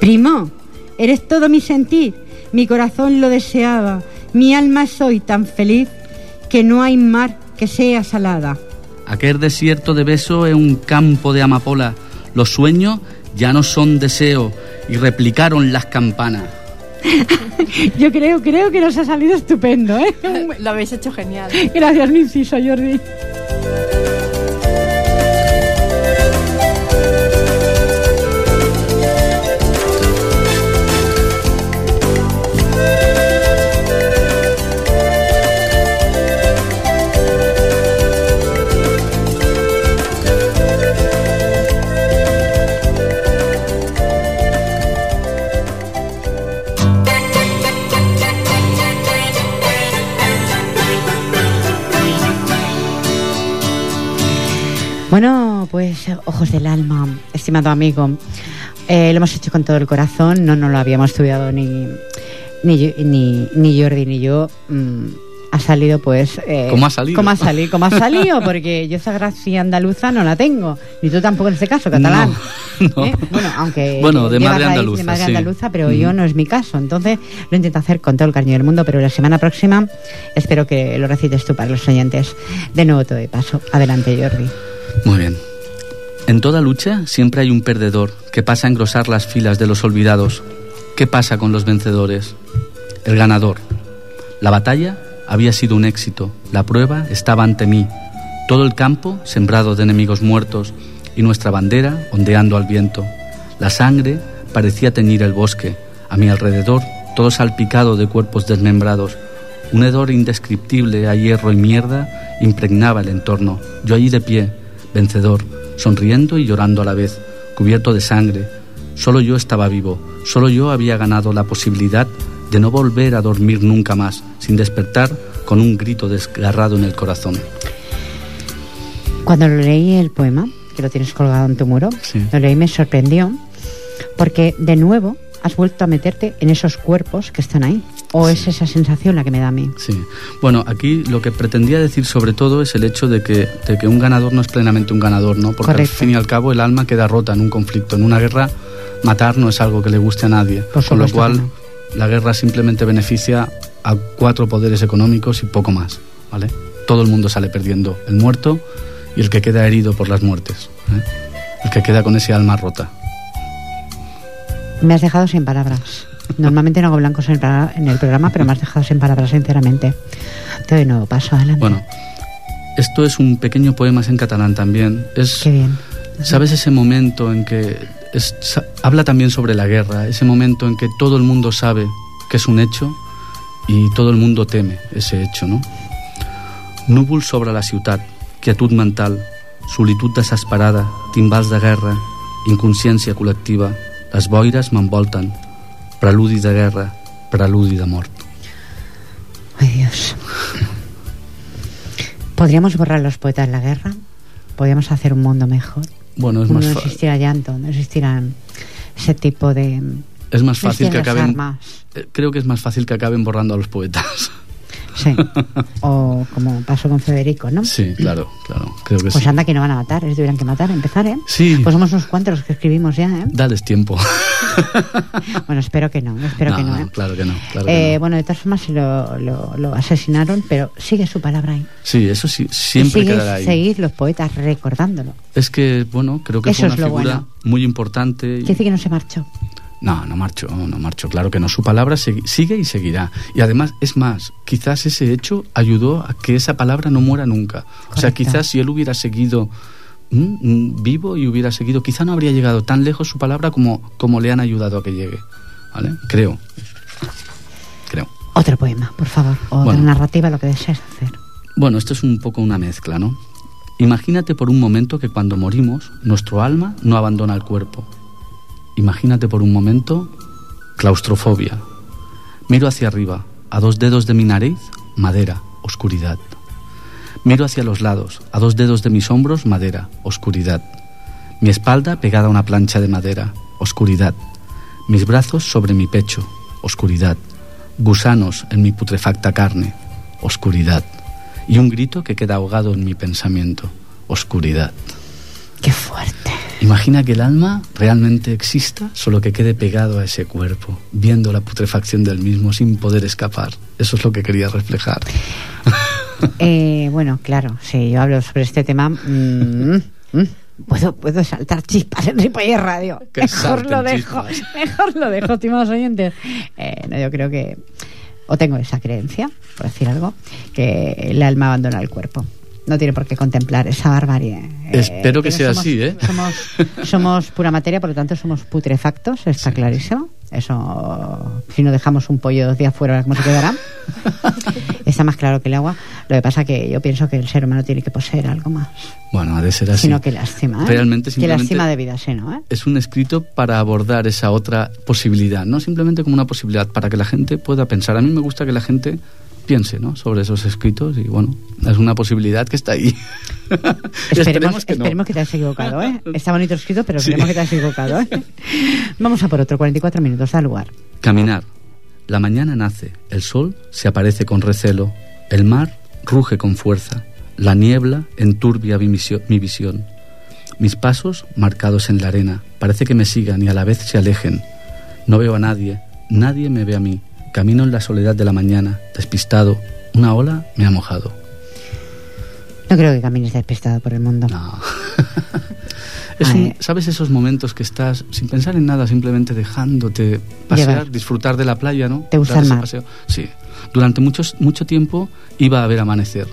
S1: Primo, eres todo mi sentir, mi corazón lo deseaba, mi alma soy tan feliz que no hay mar que sea salada.
S2: Aquel desierto de besos es un campo de amapola. Los sueños ya no son deseos y replicaron las campanas.
S1: Yo creo, creo que nos ha salido estupendo, ¿eh?
S3: Lo habéis hecho genial.
S1: Gracias, mi inciso, Jordi. Pues ojos del alma, estimado amigo. Eh, lo hemos hecho con todo el corazón, no nos lo habíamos estudiado ni, ni, ni, ni Jordi ni yo. Mm, ha salido pues...
S2: Eh, ¿Cómo ha salido?
S1: ¿Cómo ha salido? ¿Cómo ha salido? Porque yo esa gracia andaluza no la tengo. Ni tú tampoco en este caso, catalán. ¿Eh? Bueno, aunque...
S2: Bueno, de madre andaluza.
S1: De madre andaluza, pero yo no es mi caso. Entonces lo intento hacer con todo el cariño del mundo, pero la semana próxima espero que lo recites tú para los oyentes. De nuevo todo de paso. Adelante, Jordi.
S2: Muy bien. En toda lucha siempre hay un perdedor que pasa a engrosar las filas de los olvidados. ¿Qué pasa con los vencedores? El ganador. La batalla había sido un éxito, la prueba estaba ante mí, todo el campo sembrado de enemigos muertos y nuestra bandera ondeando al viento. La sangre parecía teñir el bosque, a mi alrededor todo salpicado de cuerpos desmembrados. Un hedor indescriptible a hierro y mierda impregnaba el entorno. Yo allí de pie, vencedor, sonriendo y llorando a la vez, cubierto de sangre. Solo yo estaba vivo, solo yo había ganado la posibilidad de no volver a dormir nunca más, sin despertar con un grito desgarrado en el corazón.
S1: Cuando lo leí el poema, que lo tienes colgado en tu muro, lo leí me sorprendió, porque de nuevo has vuelto a meterte en esos cuerpos que están ahí. ¿O es esa sensación la que me da a mí?
S2: Sí. Bueno, aquí lo que pretendía decir sobre todo es el hecho de que, de que un ganador no es plenamente un ganador, ¿no? Porque al fin y al cabo el alma queda rota en un conflicto. En una guerra, matar no es algo que le guste a nadie. con lo cual, la guerra simplemente beneficia a cuatro poderes económicos y poco más, ¿vale? Todo el mundo sale perdiendo, el muerto y el que queda herido por las muertes, ¿eh? el que queda con ese alma rota.
S1: Me has dejado sin palabras. Normalmente no hago blancos en el, programa, pero me has dejado sin palabras, sinceramente. Te doy nuevo paso, adelante.
S2: Bueno, esto es un pequeño poema en catalán también. Es,
S1: Qué bien.
S2: ¿Sabes ese momento en que habla también sobre la guerra, ese momento en que todo el mundo sabe que es un hecho y todo el mundo teme ese hecho, no? Núvol sobre la ciutat, quietud mental, solitud desesperada, timbals de guerra, inconsciència col·lectiva, les boires m'envolten, preludi de guerra, preludi de mort.
S1: Ay Dios. ¿Podríamos borrar los poetas de la guerra? ¿Podríamos hacer un mundo mejor?
S2: Bueno, es
S1: no
S2: más
S1: existirá llanto, no existirán ese tipo de...
S2: Es más fácil que acaben... Eh, creo que es más fácil que acaben borrando a los poetas.
S1: Sí. O como pasó con Federico, ¿no?
S2: Sí, claro, claro. Creo que
S1: pues anda que no van a matar, les tuvieran que matar, empezar, ¿eh? Sí. Pues somos unos cuantos los que escribimos ya, ¿eh?
S2: Dales tiempo.
S1: bueno, espero que no, espero que no. ¿eh?
S2: Claro que no. Claro
S1: eh, Bueno, de todas formas lo, lo, lo, asesinaron, pero sigue su palabra ahí.
S2: Sí, eso sí, siempre quedará ahí.
S1: seguir los poetas recordándolo.
S2: Es que, bueno, creo que fue una figura muy importante.
S1: Quiere decir que no se marchó.
S2: No, no marcho, no marcho. Claro que no. Su palabra sigue y seguirá. Y además, es más, quizás ese hecho ayudó a que esa palabra no muera nunca. O sea, quizás si él hubiera seguido vivo y hubiera seguido, quizá no habría llegado tan lejos su palabra como, como le han ayudado a que llegue. ¿Vale? Creo. Creo.
S1: Otro poema, por favor. O bueno, narrativa, lo que desees hacer.
S2: Bueno, esto es un poco una mezcla, ¿no? Imagínate por un momento que cuando morimos, nuestro alma no abandona el cuerpo Imagínate por un momento claustrofobia. Miro hacia arriba, a dos dedos de mi nariz, madera, oscuridad. Miro hacia los lados, a dos dedos de mis hombros, madera, oscuridad. Mi espalda pegada a una plancha de madera, oscuridad. Mis brazos sobre mi pecho, oscuridad. Gusanos en mi putrefacta carne, oscuridad. Y un grito que queda ahogado en mi pensamiento, oscuridad.
S1: Qué fuerte.
S2: Imagina que el alma realmente exista, solo que quede pegado a ese cuerpo, viendo la putrefacción del mismo sin poder escapar. Eso es lo que quería reflejar.
S1: Eh, bueno, claro, si yo hablo sobre este tema. Mm, mm, puedo, puedo saltar chispas en Ripoller Radio. Mejor lo dejo, mejor lo dejo, estimados oyentes. Eh, no, yo creo que, o tengo esa creencia, por decir algo, que el alma abandona el cuerpo no tiene por qué contemplar esa barbarie.
S2: Espero que sea así, ¿eh?
S1: Somos, somos, pura materia, por lo tanto somos putrefactos, está clarísimo. Eso, si no dejamos un pollo dos días fuera, ¿cómo se quedará? está más claro que el agua. Lo que pasa que yo pienso que el ser humano tiene que poseer algo más.
S2: Bueno, ha de ser así.
S1: Sino que lástima, ¿eh?
S2: Realmente,
S1: que lástima de vida, sí, ¿no? ¿eh?
S2: Es un escrito para abordar esa otra posibilidad, no simplemente como una posibilidad, para que la gente pueda pensar. A mí me gusta que la gente piense ¿no? sobre esos escritos y bueno, es una posibilidad que está ahí.
S1: esperemos, que, esperemos que te hayas equivocado. ¿eh? Está bonito escrito, pero esperemos que te hayas equivocado. ¿eh? Vamos a por otro, 44 minutos, da lugar.
S2: Caminar. La mañana nace, el sol se aparece con recelo, el mar ruge con fuerza, la niebla enturbia mi visión. Mis pasos marcados en la arena, parece que me sigan y a la vez se alejen. No veo a nadie, nadie me ve a mí. Camino en la soledad de la mañana, despistado. Una ola me ha mojado.
S1: No creo que camines despistado por el mundo.
S2: No. ¿Sabes esos momentos que estás sin pensar en nada, simplemente dejándote pasear, disfrutar de la playa, ¿no?
S1: ¿Te gusta el mar?
S2: Sí. Durante muchos, mucho tiempo iba a ver amanecer.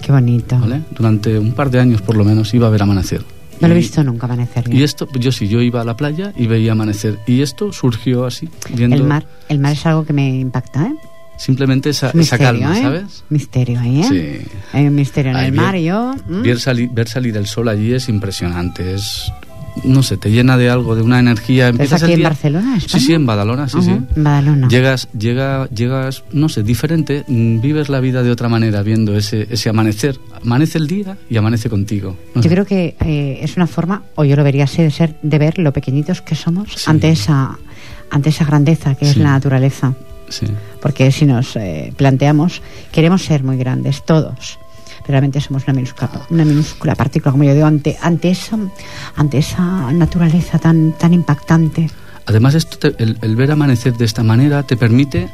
S1: Qué bonito.
S2: ¿Vale? Durante un par de años por lo menos iba a ver amanecer.
S1: No lo he visto nunca amanecer.
S2: Y esto, yo sí, yo iba a la playa y veía amanecer. Y esto surgió así, viendo...
S1: El mar, el mar es algo que me impacta, ¿eh?
S2: Simplemente esa, esa calma,
S1: ¿eh?
S2: ¿sabes?
S1: Misterio ahí, ¿eh?
S2: Sí.
S1: Hay un misterio en el mar, yo...
S2: Ver, salir, ver salir el sol allí es impresionante, es no sé, te llena de algo, de una energía.
S1: ¿Es aquí en Barcelona?
S2: Sí, sí, en Badalona, sí, sí.
S1: Badalona.
S2: Llegas, llega, llegas, no sé, diferente, mm, vives la vida de otra manera viendo ese, ese amanecer. Amanece el día y amanece contigo.
S1: yo creo que eh, es una forma, o yo lo vería así, de, ser, de ver lo pequeñitos que somos ante, esa, ante esa grandeza que es la naturaleza.
S2: Sí.
S1: Porque si nos eh, planteamos, queremos ser muy grandes, todos realmente somos una minúscula, una minúscula partícula, como yo digo, ante, ante, esa, ante esa naturaleza tan, tan impactante.
S2: Además, esto el, ver amanecer de esta manera te permite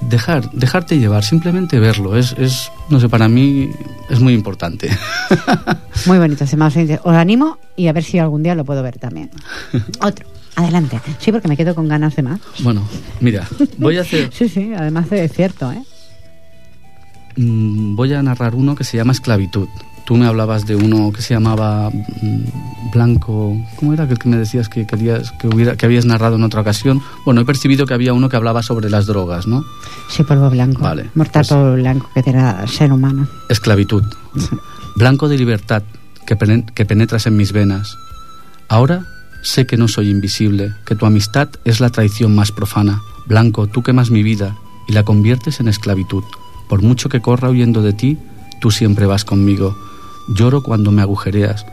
S2: dejar, dejarte llevar, simplemente verlo. Es, es, no sé, para mí es muy importante.
S1: Muy bonito, os animo y a ver si algún día lo puedo ver también. Otro. Adelante. Sí, porque me quedo con ganas de más.
S2: Bueno, mira, voy a hacer...
S1: sí, sí, además de cierto, ¿eh?
S2: Mm, voy a narrar uno que se llama Esclavitud. Tú me hablabas de uno que se llamaba mm, Blanco. ¿Cómo era aquel que me decías que querías que hubiera que habías narrado en otra ocasión? Bueno, he percibido que había uno que hablaba sobre las drogas, ¿no?
S1: Sí, polvo blanco.
S2: Vale.
S1: Mortal pues polvo blanco que era ser humano.
S2: Esclavitud. Blanco de libertad que, que penetras en mis venas. Ahora sé que no soy invisible, que tu amistad es la traición más profana. Blanco, tú quemas mi vida y la conviertes en esclavitud. Por mucho que corra huyendo de ti, tú siempre vas conmigo. Lloro cuando me agujereas,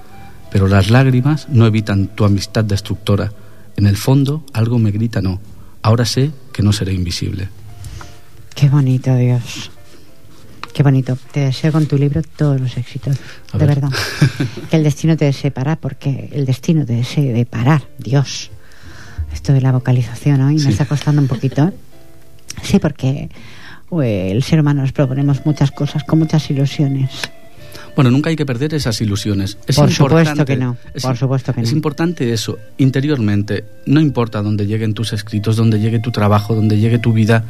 S2: pero las lágrimas no evitan tu amistad destructora. En el fondo algo me grita no. Ahora sé que no seré invisible.
S1: Qué bonito, Dios. Qué bonito. Te deseo con tu libro todos los éxitos. de verdad. que el destino te desee parar, porque el destino te desee de parar. Dios. Esto de la vocalización hoy me está costando un poquito. Sí, porque pues, el ser humano nos proponemos muchas cosas con muchas ilusiones.
S2: Bueno, nunca hay que perder esas ilusiones.
S1: Es por supuesto que no. por supuesto que
S2: es importante eso, interiormente. No importa dónde lleguen tus escritos, dónde llegue tu trabajo, dónde llegue tu vida.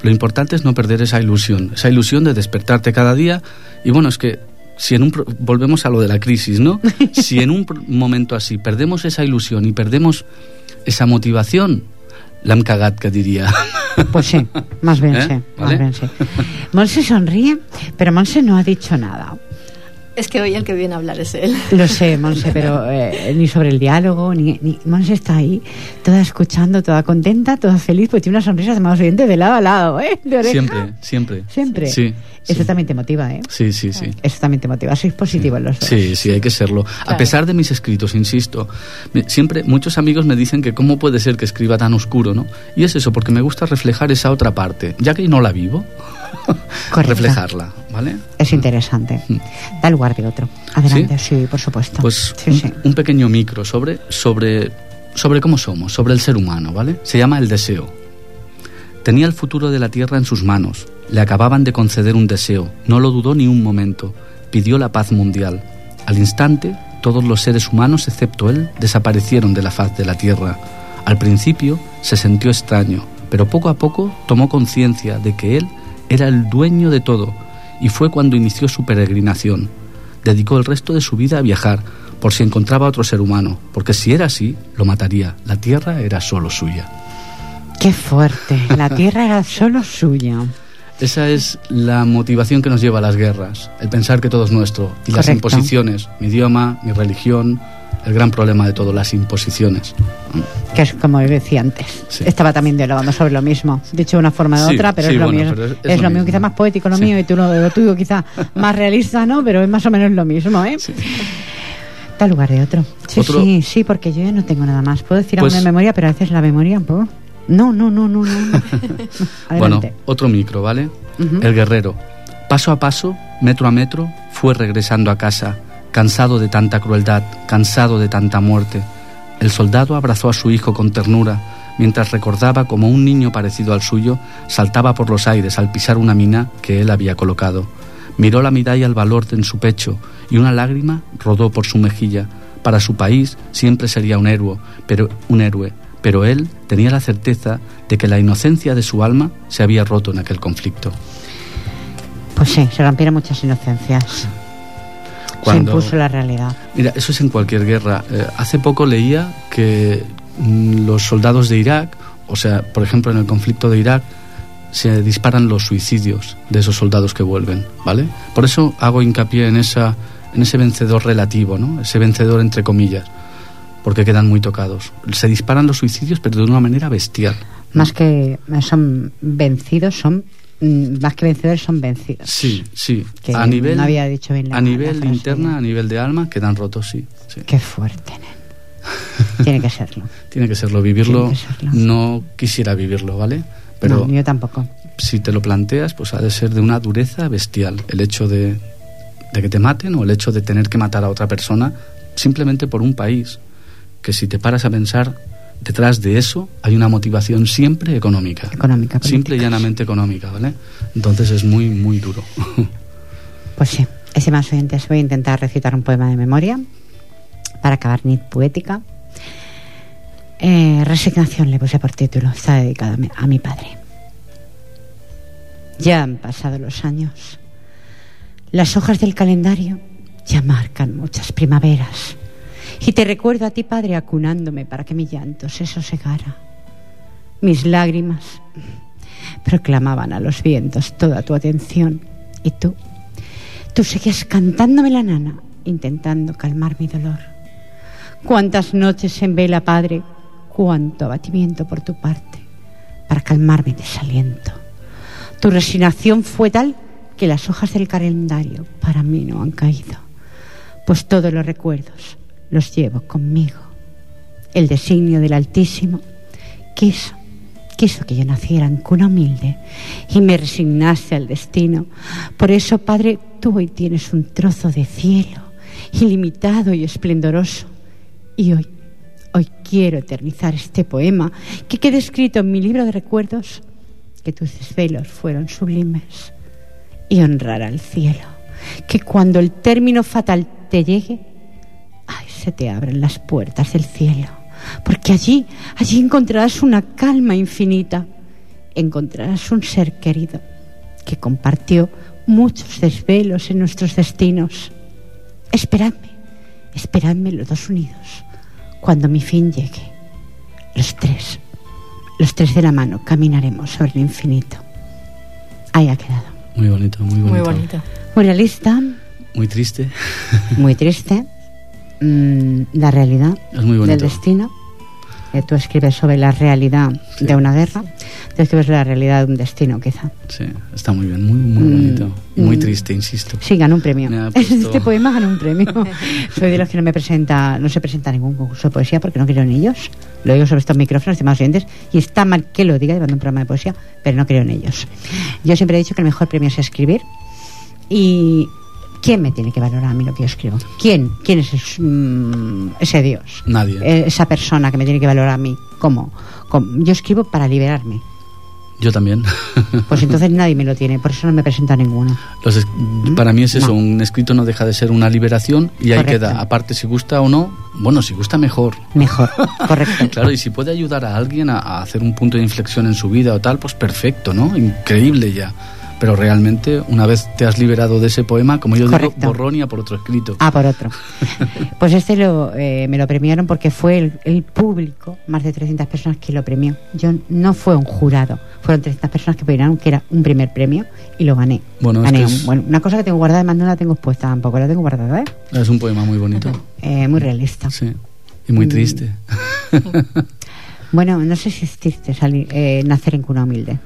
S2: Lo importante es no perder esa ilusión, esa ilusión de despertarte cada día. Y bueno, es que si en un volvemos a lo de la crisis, ¿no? si en un momento así perdemos esa ilusión y perdemos esa motivación, l'hem cagat, que diria.
S1: Pues sí, más bien ¿Eh? sí, ¿Vale? más bien sí. Monse sonríe, pero Monse no ha dicho nada.
S3: Es que hoy el que viene a hablar es él.
S1: Lo sé, Monse, pero eh, ni sobre el diálogo, ni, ni, Monse está ahí, toda escuchando, toda contenta, toda feliz, pues tiene una sonrisa de más oyente de lado a lado, ¿eh? De oreja.
S2: Siempre, siempre.
S1: Siempre.
S2: Sí.
S1: Eso también te motiva, ¿eh?
S2: Sí, sí, sí.
S1: Eso también te motiva. Sois positivo en los dos.
S2: Sí, sí, hay que serlo. A pesar de mis escritos, insisto, siempre muchos amigos me dicen que cómo puede ser que escriba tan oscuro, ¿no? Y es eso, porque me gusta reflejar esa otra parte, ya que no la vivo. Reflejarla, ¿vale?
S1: Es interesante. Mm. Da lugar de otro. Adelante, ¿Sí? por supuesto.
S2: Pues un, pequeño micro sobre, sobre, sobre cómo somos, sobre el ser humano, ¿vale? Se llama el deseo. Tenía el futuro de la Tierra en sus manos. Le acababan de conceder un deseo. No lo dudó ni un momento. Pidió la paz mundial. Al instante, todos los seres humanos, excepto él, desaparecieron de la faz de la Tierra. Al principio se sintió extraño, pero poco a poco tomó conciencia de que él era el dueño de todo, y fue cuando inició su peregrinación. Dedicó el resto de su vida a viajar, por si encontraba otro ser humano, porque si era así, lo mataría. La tierra era solo suya.
S1: Qué fuerte, la tierra era solo suya.
S2: Esa es la motivación que nos lleva a las guerras, el pensar que todo es nuestro y las imposiciones, mi idioma, mi religión, el gran problema de todo, las imposiciones.
S1: Que es como decía antes.
S2: Sí.
S1: Estaba también dialogando sobre lo mismo. Dicho de una forma de
S2: Sí,
S1: otra, pero
S2: sí,
S1: es lo
S2: bueno,
S1: mismo.
S2: pero
S1: Es,
S2: es- es
S1: lo
S2: lo
S1: mío,
S2: mismo.
S1: quizás más poético lo mío y tú lo, lo tuyo quizás más realista, ¿no? Pero es más o menos lo mismo, ¿eh? Tal lugar de otro. Sí,
S2: Otro-
S1: sí, sí, porque yo ya no tengo nada más. Puedo decir
S2: Pues-
S1: aún de memoria, pero a veces la memoria. pues, No, no, no, no, no. no.
S2: Bueno, otro micro, ¿vale?
S1: Ujú.
S2: El guerrero. Paso a paso, metro a metro, fue regresando a casa, cansado de tanta crueldad, cansado de tanta muerte. El soldado abrazó a su hijo con ternura, mientras recordaba cómo un niño parecido al suyo saltaba por los aires al pisar una mina que él había colocado. Miró la medalla al valor en su pecho y una lágrima rodó por su mejilla. Para su país siempre sería un héroe, pero un héroe, pero él tenía la certeza de que la inocencia de su alma se había roto en aquel conflicto.
S1: Pues sí, se rompieron muchas inocencias.
S2: Cuando-
S1: Se impuso la realidad.
S2: Mira, eso es en cualquier guerra. Eh, hace poco leía que mm, los soldados de Irak, o sea, por ejemplo, en el conflicto de Irak, se disparan los suicidios de esos soldados que vuelven, ¿vale? Por eso hago hincapié en esa en ese vencedor relativo, ¿no? Ese vencedor entre comillas, porque quedan muy tocados. Se disparan los suicidios, pero de una manera bestial.
S1: Más que son vencidos, son más que vencedores, son vencidos.
S2: Sí, sí.
S1: Que
S2: a nivel
S1: no había dicho bien la-
S2: a nivel
S1: la
S2: interna, a nivel de alma, quedan rotos, sí. sí.
S1: Qué fuerte. Tiene que serlo.
S2: Tiene que serlo, vivirlo.
S1: Tiene que serlo.
S2: No quisiera vivirlo, ¿vale? Pero
S1: no, yo tampoco.
S2: si te lo planteas, pues ha de ser de una dureza bestial el hecho de, de que te maten o el hecho de tener que matar a otra persona simplemente por un país. Que si te paras a pensar, detrás de eso hay una motivación siempre económica.
S1: Económica,
S2: Simple y
S1: política.
S2: llanamente económica, ¿vale? Entonces es muy, muy duro.
S1: Pues sí, ese más oyentes voy a intentar recitar un poema de memoria para acabar nit poética. Eh, resignación le puse por título, está dedicado a mi padre. Ya han pasado los años. Las hojas del calendario ya marcan muchas primaveras. Y te recuerdo a ti, padre, acunándome para que mi llanto se sosegara. Mis lágrimas proclamaban a los vientos toda tu atención. Y tú, tú seguías cantándome la nana, intentando calmar mi dolor. Cuántas noches en vela, padre, cuánto abatimiento por tu parte, para calmar mi desaliento. Tu resignación fue tal que las hojas del calendario para mí no han caído, pues todos los recuerdos los llevo conmigo. El designio del Altísimo quiso, quiso que yo naciera en cuna humilde y me resignase al destino. Por eso, Padre, tú hoy tienes un trozo de cielo ilimitado y esplendoroso. Y hoy, hoy quiero eternizar este poema que quede escrito en mi libro de recuerdos que tus desvelos fueron sublimes y honrar al cielo, que cuando el término fatal te llegue, se te abren las puertas del cielo, porque allí, allí encontrarás una calma infinita, encontrarás un ser querido que compartió muchos desvelos en nuestros destinos. Esperadme, esperadme los dos unidos, cuando mi fin llegue. Los tres, los tres de la mano caminaremos sobre el infinito. Ahí ha quedado.
S2: Muy bonito, muy bonito.
S3: Muy bonito.
S1: Muy realista,
S2: Muy triste.
S1: muy triste. Mm, la realidad
S2: Es muy
S1: del destino. Eh, tú escribes sobre la realidad
S2: Sí.
S1: de una guerra, tú escribes la realidad de un destino, quizá.
S2: Sí, está muy bien, muy, muy
S1: Mm,
S2: bonito. Muy
S1: mm.
S2: triste, insisto.
S1: Sí, ganó un premio.
S2: Puesto-
S1: Este poema ganó un premio. Soy de los que no me presenta, no se presenta ningún concurso de poesía porque no creo en ellos. Lo digo sobre estos micrófonos, demás oyentes, y está mal que lo diga llevando un programa de poesía, pero no creo en ellos. Yo siempre he dicho que el mejor premio es escribir. Y ¿quién me tiene que valorar a mí lo que yo escribo? ¿Quién? ¿Quién es ese, mm, ese Dios?
S2: Nadie.
S1: Eh, esa persona que me tiene que valorar a mí. ¿Cómo? ¿Cómo? Yo escribo para liberarme.
S2: Yo también.
S1: Pues entonces nadie me lo tiene, por eso no me presenta ninguno.
S2: Los es- para mí es eso,
S1: No.
S2: un escrito no deja de ser una liberación y ahí
S1: Correcto.
S2: queda. Aparte, si gusta o no, bueno, si gusta mejor.
S1: Mejor, correcto.
S2: Claro, y si puede ayudar a alguien a, a hacer un punto de inflexión en su vida o tal, pues perfecto, ¿no? Increíble ya. Pero realmente, una vez te has liberado de ese poema, como yo
S1: Correcto.
S2: digo, borrón y a por otro escrito.
S1: Ah, por otro. Pues este lo, eh, me lo premiaron porque fue el, el público, más de 300 personas que lo premió. Yo no fue un jurado, fueron 300 personas que opinaron que era un primer premio y lo gané.
S2: Bueno, es
S1: Gané un-
S2: es-
S1: bueno, una cosa que tengo guardada, además no la tengo expuesta tampoco, la tengo guardada, ¿eh?
S2: Es un poema muy bonito.
S1: Eh, muy realista.
S2: Sí. Y muy triste.
S1: Bueno, no sé si hiciste salir, eh, nacer en cuna humilde.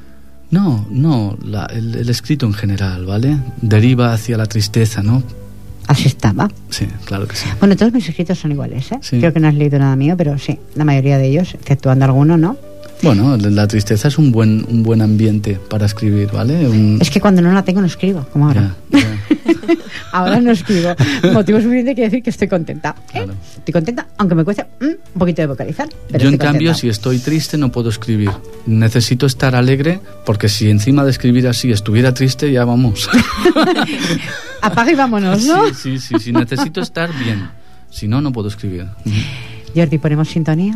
S2: No, no, la- el, el escrito en general, ¿vale? Deriva hacia la tristeza, ¿no?
S1: Así estaba.
S2: Sí, claro que sí.
S1: Bueno, todos mis escritos son iguales, ¿eh?
S2: Sí.
S1: Creo que no has leído nada mío, pero sí, la mayoría de ellos, exceptuando alguno, ¿no?
S2: Bueno, la tristeza es un buen, un buen ambiente para escribir, ¿vale? Un-
S1: Es que cuando no la tengo no escribo, como ahora. Ahora no escribo. Motivo suficiente que decir que estoy contenta. ¿eh?
S2: Claro.
S1: Estoy contenta, aunque me cueste mm, un poquito de vocalizar. Pero
S2: Yo en cambio,
S1: contenta.
S2: si estoy triste, no puedo escribir. Necesito estar alegre porque si encima de escribir así estuviera triste, ya vamos.
S1: Apaga y vámonos, ¿no?
S2: Sí, sí, sí, sí, necesito estar bien. Si no, no puedo escribir.
S1: Jordi, ponemos sintonía.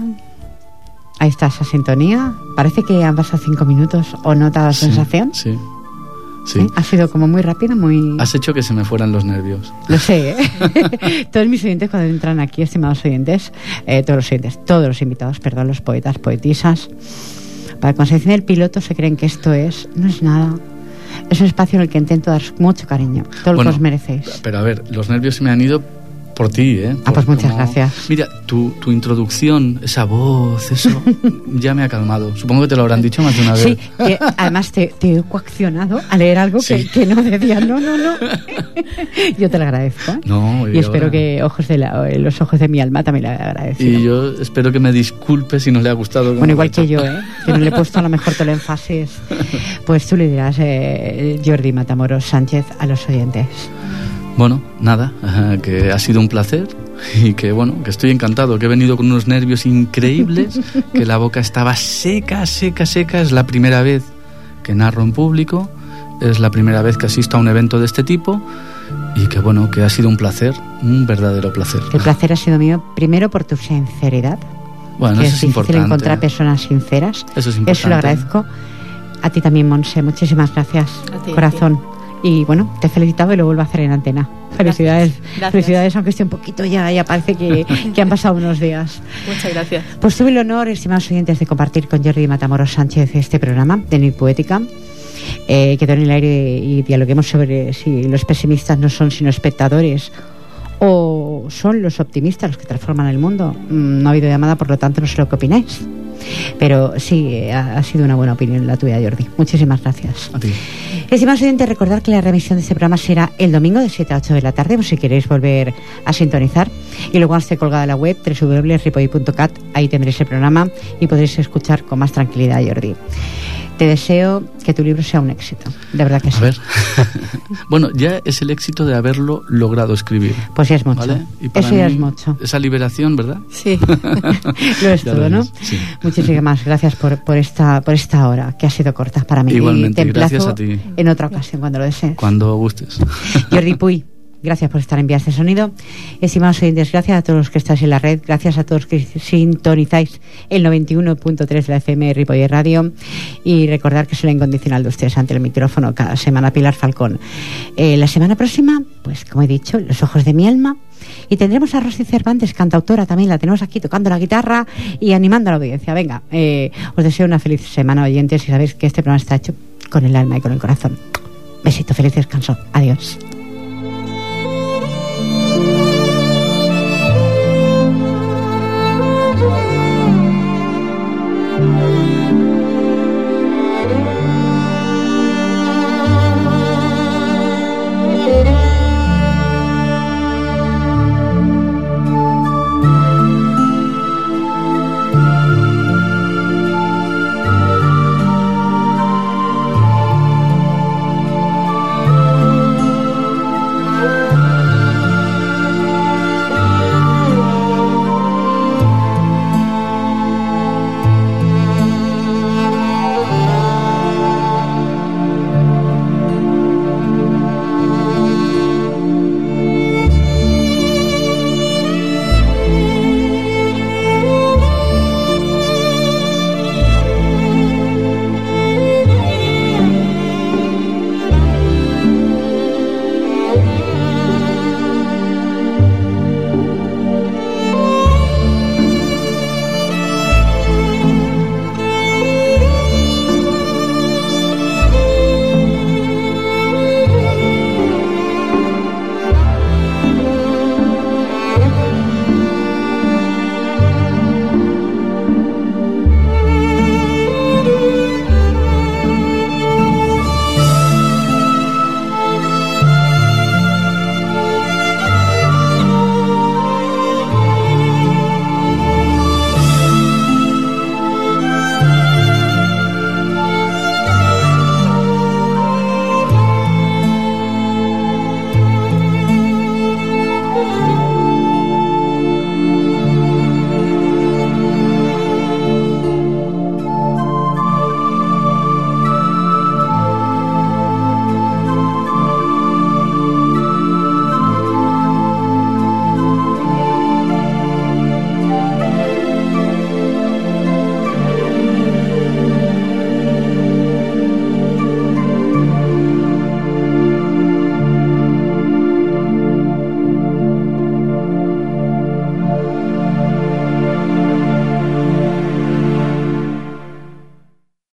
S1: Ahí está esa sintonía. Parece que han pasado cinco minutos o no te da la
S2: Sí,
S1: sensación.
S2: Sí. Sí.
S1: ¿Eh? Ha sido como muy rápido, muy...
S2: Has hecho que se me fueran los nervios.
S1: Lo sé, ¿eh? todos mis oyentes cuando entran aquí, estimados oyentes, eh, todos los oyentes, todos los invitados, perdón, los poetas, poetisas, para cuando se dicen el piloto se creen que esto es, no es nada. Es un espacio en el que intento dar mucho cariño, todo lo
S2: Bueno,
S1: que os merecéis.
S2: Pero a ver, los nervios se me han ido por ti, ¿eh?
S1: Ah, pues
S2: Por
S1: muchas gracias.
S2: Mira, tu, tu introducción, esa voz, eso, ya me ha calmado. Supongo que te lo habrán dicho más de una vez.
S1: Sí, que además te, te he coaccionado a leer algo que,
S2: Sí.
S1: que no decía, no, no, no. Yo te lo agradezco. ¿eh?
S2: No,
S1: Y espero
S2: ahora-
S1: que ojos de la- eh, los ojos de mi alma también le agradecido.
S2: Y yo espero que me disculpe si no le ha gustado.
S1: Bueno, igual que yo, ¿eh? Que no le he puesto a lo mejor todo el énfasis. Pues tú le dirás, eh, Jordi Matamoros Sánchez, a los oyentes.
S2: Bueno, nada, que ha sido un placer y que bueno, que estoy encantado, que he venido con unos nervios increíbles, que la boca estaba seca, seca, seca, es la primera vez que narro en público, es la primera vez que asisto a un evento de este tipo y que bueno, que ha sido un placer, un verdadero placer.
S1: El placer ha sido mío, primero por tu sinceridad,
S2: Bueno,
S1: que
S2: eso
S1: es
S2: es
S1: difícil
S2: importante.
S1: encontrar personas sinceras.
S2: Eso es importante.
S1: Eso lo agradezco. A ti también, Monse, muchísimas gracias,
S3: A ti, a
S1: corazón. Y bueno, te he felicitado y lo vuelvo a hacer en antena. Felicidades,
S3: Gracias.
S1: felicidades, aunque esté un poquito ya, ya parece que, que han pasado unos días.
S3: Muchas gracias.
S1: Pues tuve el honor, estimados oyentes, de compartir con Jordi Matamoros Sánchez este programa de Nit Poética. Eh, quedó en el aire y dialoguemos sobre si los pesimistas no son sino espectadores o son los optimistas los que transforman el mundo. Mm, No ha habido llamada, por lo tanto, no sé lo que opináis. Pero sí, ha, ha sido una buena opinión la tuya, Jordi. Muchísimas gracias.
S2: A ti.
S1: Estimados oyentes, recordar que la remisión de este programa será el domingo de 7 a 8 de la tarde, por si queréis volver a sintonizar. Y luego esté colgada la web www.ripoy.cat, ahí tendréis el programa y podréis escuchar con más tranquilidad Jordi. Te deseo que tu libro sea un éxito, de verdad que sí.
S2: A ver. bueno, ya es el éxito de haberlo logrado escribir.
S1: Pues ya es mucho.
S2: ¿Vale? Y para
S1: Eso ya
S2: mí,
S1: es mucho.
S2: Esa liberación, ¿verdad?
S3: Sí.
S1: Lo es
S2: Ya
S1: todo,
S2: lo
S1: ¿no?
S2: sí.
S1: Muchísimas gracias por, por, esta, por esta hora, que ha sido corta para mí.
S2: Igualmente,
S1: y te
S2: gracias a ti.
S1: en otra ocasión, cuando lo desees.
S2: Cuando gustes.
S1: Jordi Puy, gracias por estar en Vías de Sonido. Estimados oyentes, gracias a todos los que estáis en la red, gracias a todos los que sintonizáis el 91.3 de la FM Ripoller Radio y recordar que soy la incondicional de ustedes ante el micrófono cada semana Pilar Falcón. Eh, la semana próxima, pues como he dicho, Los Ojos de mi Alma y tendremos a Rosy Cervantes, cantautora también, la tenemos aquí tocando la guitarra y animando a la audiencia. Venga, eh, os deseo una feliz semana oyentes y sabéis que este programa está hecho con el alma y con el corazón. Besito, feliz descanso. Adiós.